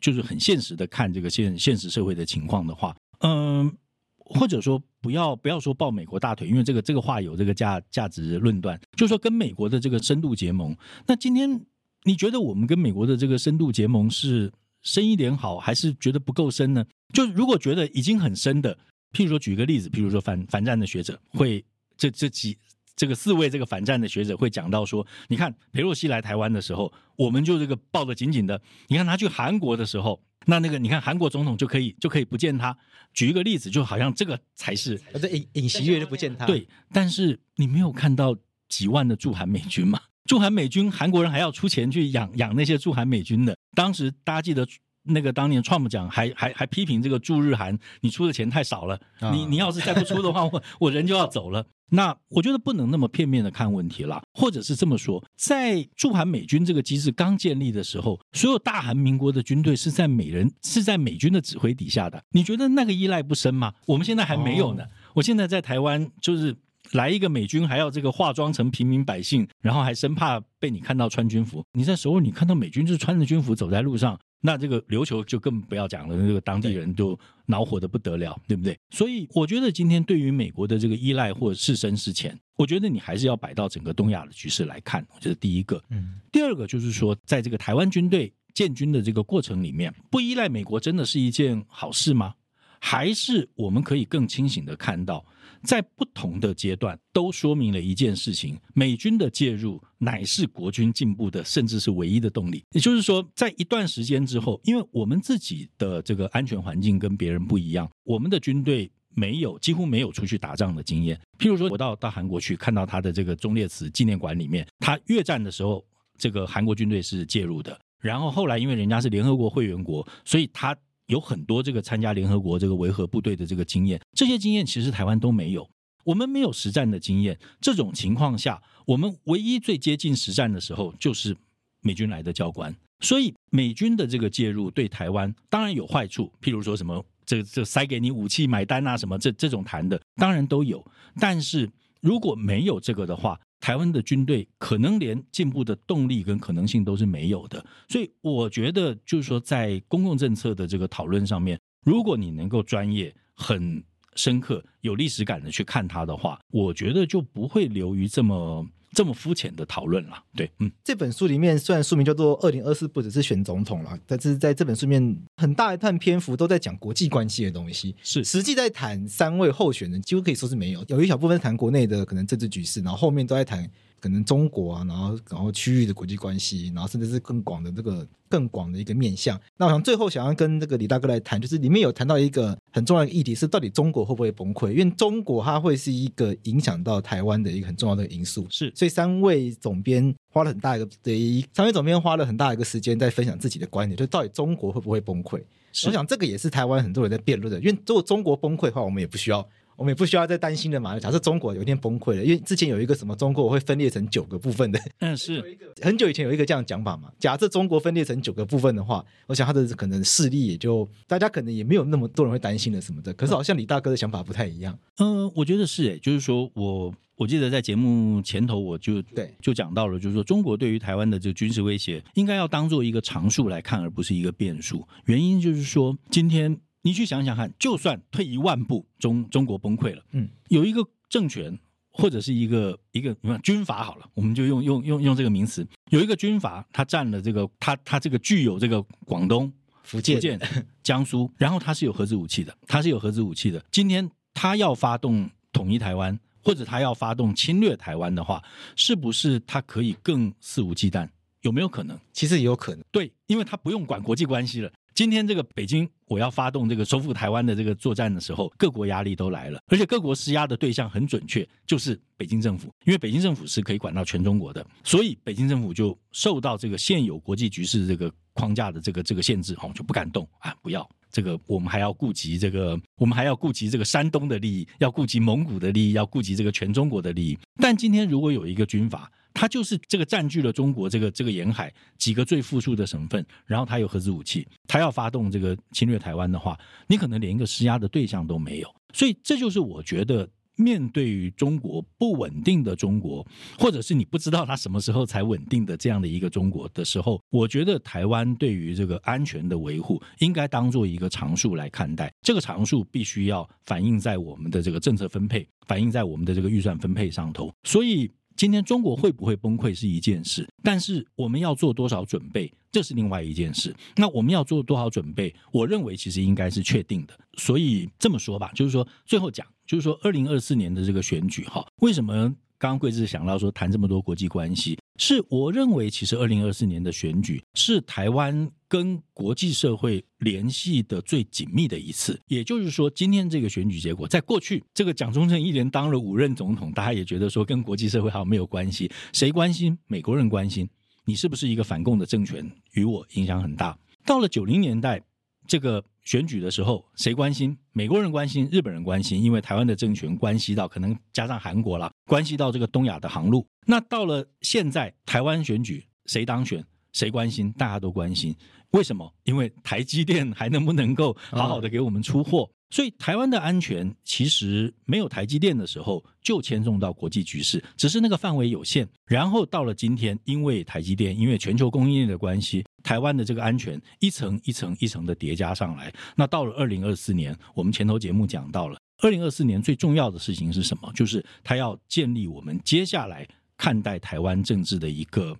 就是很现实的看这个现现实社会的情况的话，嗯，或者说不要不要说抱美国大腿，因为这个这个话有这个价价值论断，就是说跟美国的这个深度结盟。那今天你觉得我们跟美国的这个深度结盟是深一点好，还是觉得不够深呢？就如果觉得已经很深的，譬如说举一个例子，譬如说反反战的学者会这这几。这个四位这个反战的学者会讲到说，你看裴洛西来台湾的时候，我们就这个抱得紧紧的。你看他去韩国的时候，那那个你看韩国总统就可以就可以不见他。举一个例子，就好像这个才是，这尹尹锡悦就不见他。对，但是你没有看到几万的驻韩美军吗？驻韩美军，韩国人还要出钱去养养那些驻韩美军的。当时大家记得。那个当年 Trump 讲还还还批评这个驻日韩，你出的钱太少了，你你要是再不出的话，我我人就要走了。那我觉得不能那么片面的看问题了，或者是这么说，在驻韩美军这个机制刚建立的时候，所有大韩民国的军队是在美人是在美军的指挥底下的，你觉得那个依赖不深吗？我们现在还没有呢。我现在在台湾就是来一个美军，还要这个化妆成平民百姓，然后还生怕被你看到穿军服。你在首尔，你看到美军就穿着军服走在路上。那这个琉球就更不要讲了，这个当地人都恼火的不得了，对不对？所以我觉得今天对于美国的这个依赖或者是深是浅，我觉得你还是要摆到整个东亚的局势来看。我觉得第一个，嗯，第二个就是说，在这个台湾军队建军的这个过程里面，不依赖美国真的是一件好事吗？还是我们可以更清醒的看到，在不同的阶段都说明了一件事情：美军的介入乃是国军进步的，甚至是唯一的动力。也就是说，在一段时间之后，因为我们自己的这个安全环境跟别人不一样，我们的军队没有几乎没有出去打仗的经验。譬如说，我到到韩国去看到他的这个忠烈祠纪念馆里面，他越战的时候，这个韩国军队是介入的。然后后来因为人家是联合国会员国，所以他。有很多这个参加联合国这个维和部队的这个经验，这些经验其实台湾都没有，我们没有实战的经验。这种情况下，我们唯一最接近实战的时候，就是美军来的教官。所以美军的这个介入对台湾当然有坏处，譬如说什么这这塞给你武器买单啊什么这这种谈的当然都有。但是如果没有这个的话，台湾的军队可能连进步的动力跟可能性都是没有的，所以我觉得就是说，在公共政策的这个讨论上面，如果你能够专业、很深刻、有历史感的去看它的话，我觉得就不会流于这么。这么肤浅的讨论了，对，嗯，这本书里面虽然书名叫做《二零二四不只是选总统》了，但是在这本书里面很大一段篇幅都在讲国际关系的东西，是。实际在谈三位候选人，几乎可以说是没有，有一小部分谈国内的可能政治局势，然后后面都在谈。可能中国啊，然后然后区域的国际关系，然后甚至是更广的这个更广的一个面向。那我想最后想要跟这个李大哥来谈，就是里面有谈到一个很重要的议题，是到底中国会不会崩溃？因为中国它会是一个影响到台湾的一个很重要的因素。是，所以三位总编花了很大一个的，三位总编花了很大一个时间在分享自己的观点，就到底中国会不会崩溃？是我想这个也是台湾很多人在辩论的，因为如果中国崩溃的话，我们也不需要。我们也不需要再担心了嘛。假设中国有一天崩溃了，因为之前有一个什么中国会分裂成九个部分的，嗯，是 很久以前有一个这样讲法嘛。假设中国分裂成九个部分的话，我想他的可能势力也就大家可能也没有那么多人会担心了什么的。可是好像李大哥的想法不太一样。嗯，我觉得是诶，就是说我我记得在节目前头我就对就讲到了，就是说中国对于台湾的这个军事威胁应该要当做一个常数来看，而不是一个变数。原因就是说今天。你去想想看，就算退一万步，中中国崩溃了，嗯，有一个政权或者是一个一个你看军阀好了，我们就用用用用这个名词，有一个军阀，他占了这个，他他这个具有这个广东、福建、福建 江苏，然后他是有核子武器的，他是有核子武器的。今天他要发动统一台湾，或者他要发动侵略台湾的话，是不是他可以更肆无忌惮？有没有可能？其实也有可能，对，因为他不用管国际关系了。今天这个北京，我要发动这个收复台湾的这个作战的时候，各国压力都来了，而且各国施压的对象很准确，就是北京政府，因为北京政府是可以管到全中国的，所以北京政府就受到这个现有国际局势这个框架的这个这个限制，哦就不敢动啊！不要这个，我们还要顾及这个，我们还要顾及这个山东的利益，要顾及蒙古的利益，要顾及这个全中国的利益。但今天如果有一个军阀，它就是这个占据了中国这个这个沿海几个最富庶的省份，然后它有核子武器，它要发动这个侵略台湾的话，你可能连一个施压的对象都没有。所以这就是我觉得。面对于中国不稳定的中国，或者是你不知道它什么时候才稳定的这样的一个中国的时候，我觉得台湾对于这个安全的维护，应该当做一个常数来看待。这个常数必须要反映在我们的这个政策分配，反映在我们的这个预算分配上头。所以。今天中国会不会崩溃是一件事，但是我们要做多少准备，这是另外一件事。那我们要做多少准备，我认为其实应该是确定的。所以这么说吧，就是说最后讲，就是说二零二四年的这个选举，哈，为什么？刚刚桂枝想到说谈这么多国际关系，是我认为其实二零二四年的选举是台湾跟国际社会联系的最紧密的一次。也就是说，今天这个选举结果，在过去这个蒋中正一连当了五任总统，大家也觉得说跟国际社会好像没有关系。谁关心？美国人关心你是不是一个反共的政权，与我影响很大。到了九零年代。这个选举的时候，谁关心？美国人关心，日本人关心，因为台湾的政权关系到，可能加上韩国了，关系到这个东亚的航路。那到了现在，台湾选举谁当选，谁关心？大家都关心。为什么？因为台积电还能不能够好好的给我们出货？所以台湾的安全其实没有台积电的时候就牵动到国际局势，只是那个范围有限。然后到了今天，因为台积电，因为全球供应链的关系，台湾的这个安全一层一层一层的叠加上来。那到了二零二四年，我们前头节目讲到了，二零二四年最重要的事情是什么？就是它要建立我们接下来看待台湾政治的一个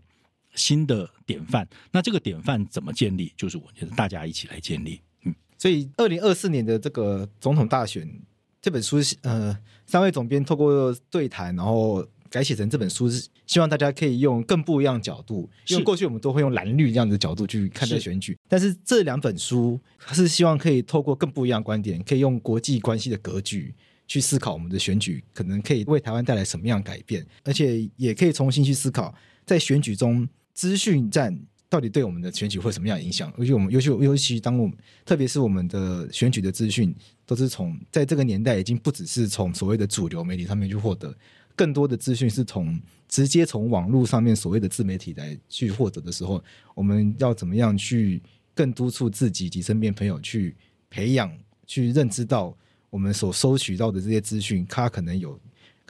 新的典范。那这个典范怎么建立？就是我觉得大家一起来建立。嗯所以，二零二四年的这个总统大选这本书，呃，三位总编透过对谈，然后改写成这本书，是希望大家可以用更不一样的角度，因为过去我们都会用蓝绿这样的角度去看待选举，但是这两本书是希望可以透过更不一样的观点，可以用国际关系的格局去思考我们的选举，可能可以为台湾带来什么样的改变，而且也可以重新去思考在选举中资讯战。到底对我们的选举会什么样的影响？尤其我们，尤其尤其当我们，特别是我们的选举的资讯，都是从在这个年代已经不只是从所谓的主流媒体上面去获得，更多的资讯是从直接从网络上面所谓的自媒体来去获得的时候，我们要怎么样去更督促自己及身边朋友去培养、去认知到我们所收取到的这些资讯，它可能有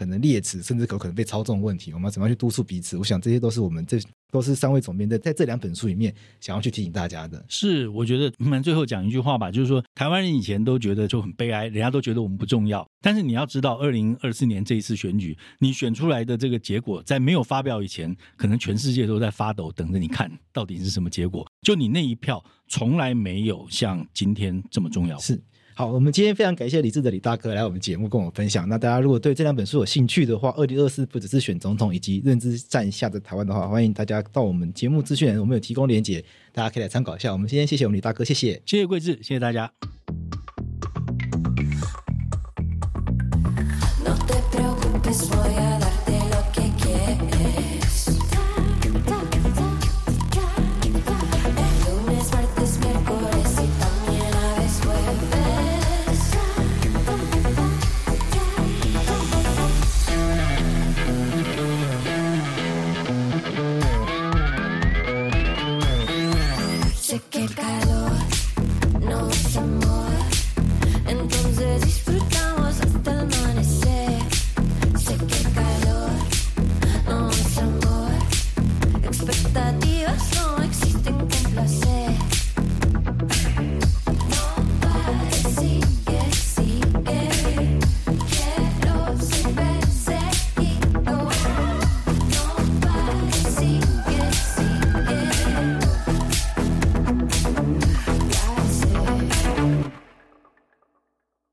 可能劣质，甚至有可能被操纵的问题。我们要怎么样去督促彼此？我想这些都是我们这。都是三位总编在在这两本书里面想要去提醒大家的。是，我觉得我们最后讲一句话吧，就是说台湾人以前都觉得就很悲哀，人家都觉得我们不重要。但是你要知道，二零二四年这一次选举，你选出来的这个结果，在没有发表以前，可能全世界都在发抖，等着你看到底是什么结果。就你那一票，从来没有像今天这么重要。是。好，我们今天非常感谢李智的李大哥来我们节目跟我们分享。那大家如果对这两本书有兴趣的话，二零二四不只是选总统以及认知战下的台湾的话，欢迎大家到我们节目资讯，我们有提供连结，大家可以来参考一下。我们今天谢谢我们李大哥，谢谢，谢谢贵志，谢谢大家。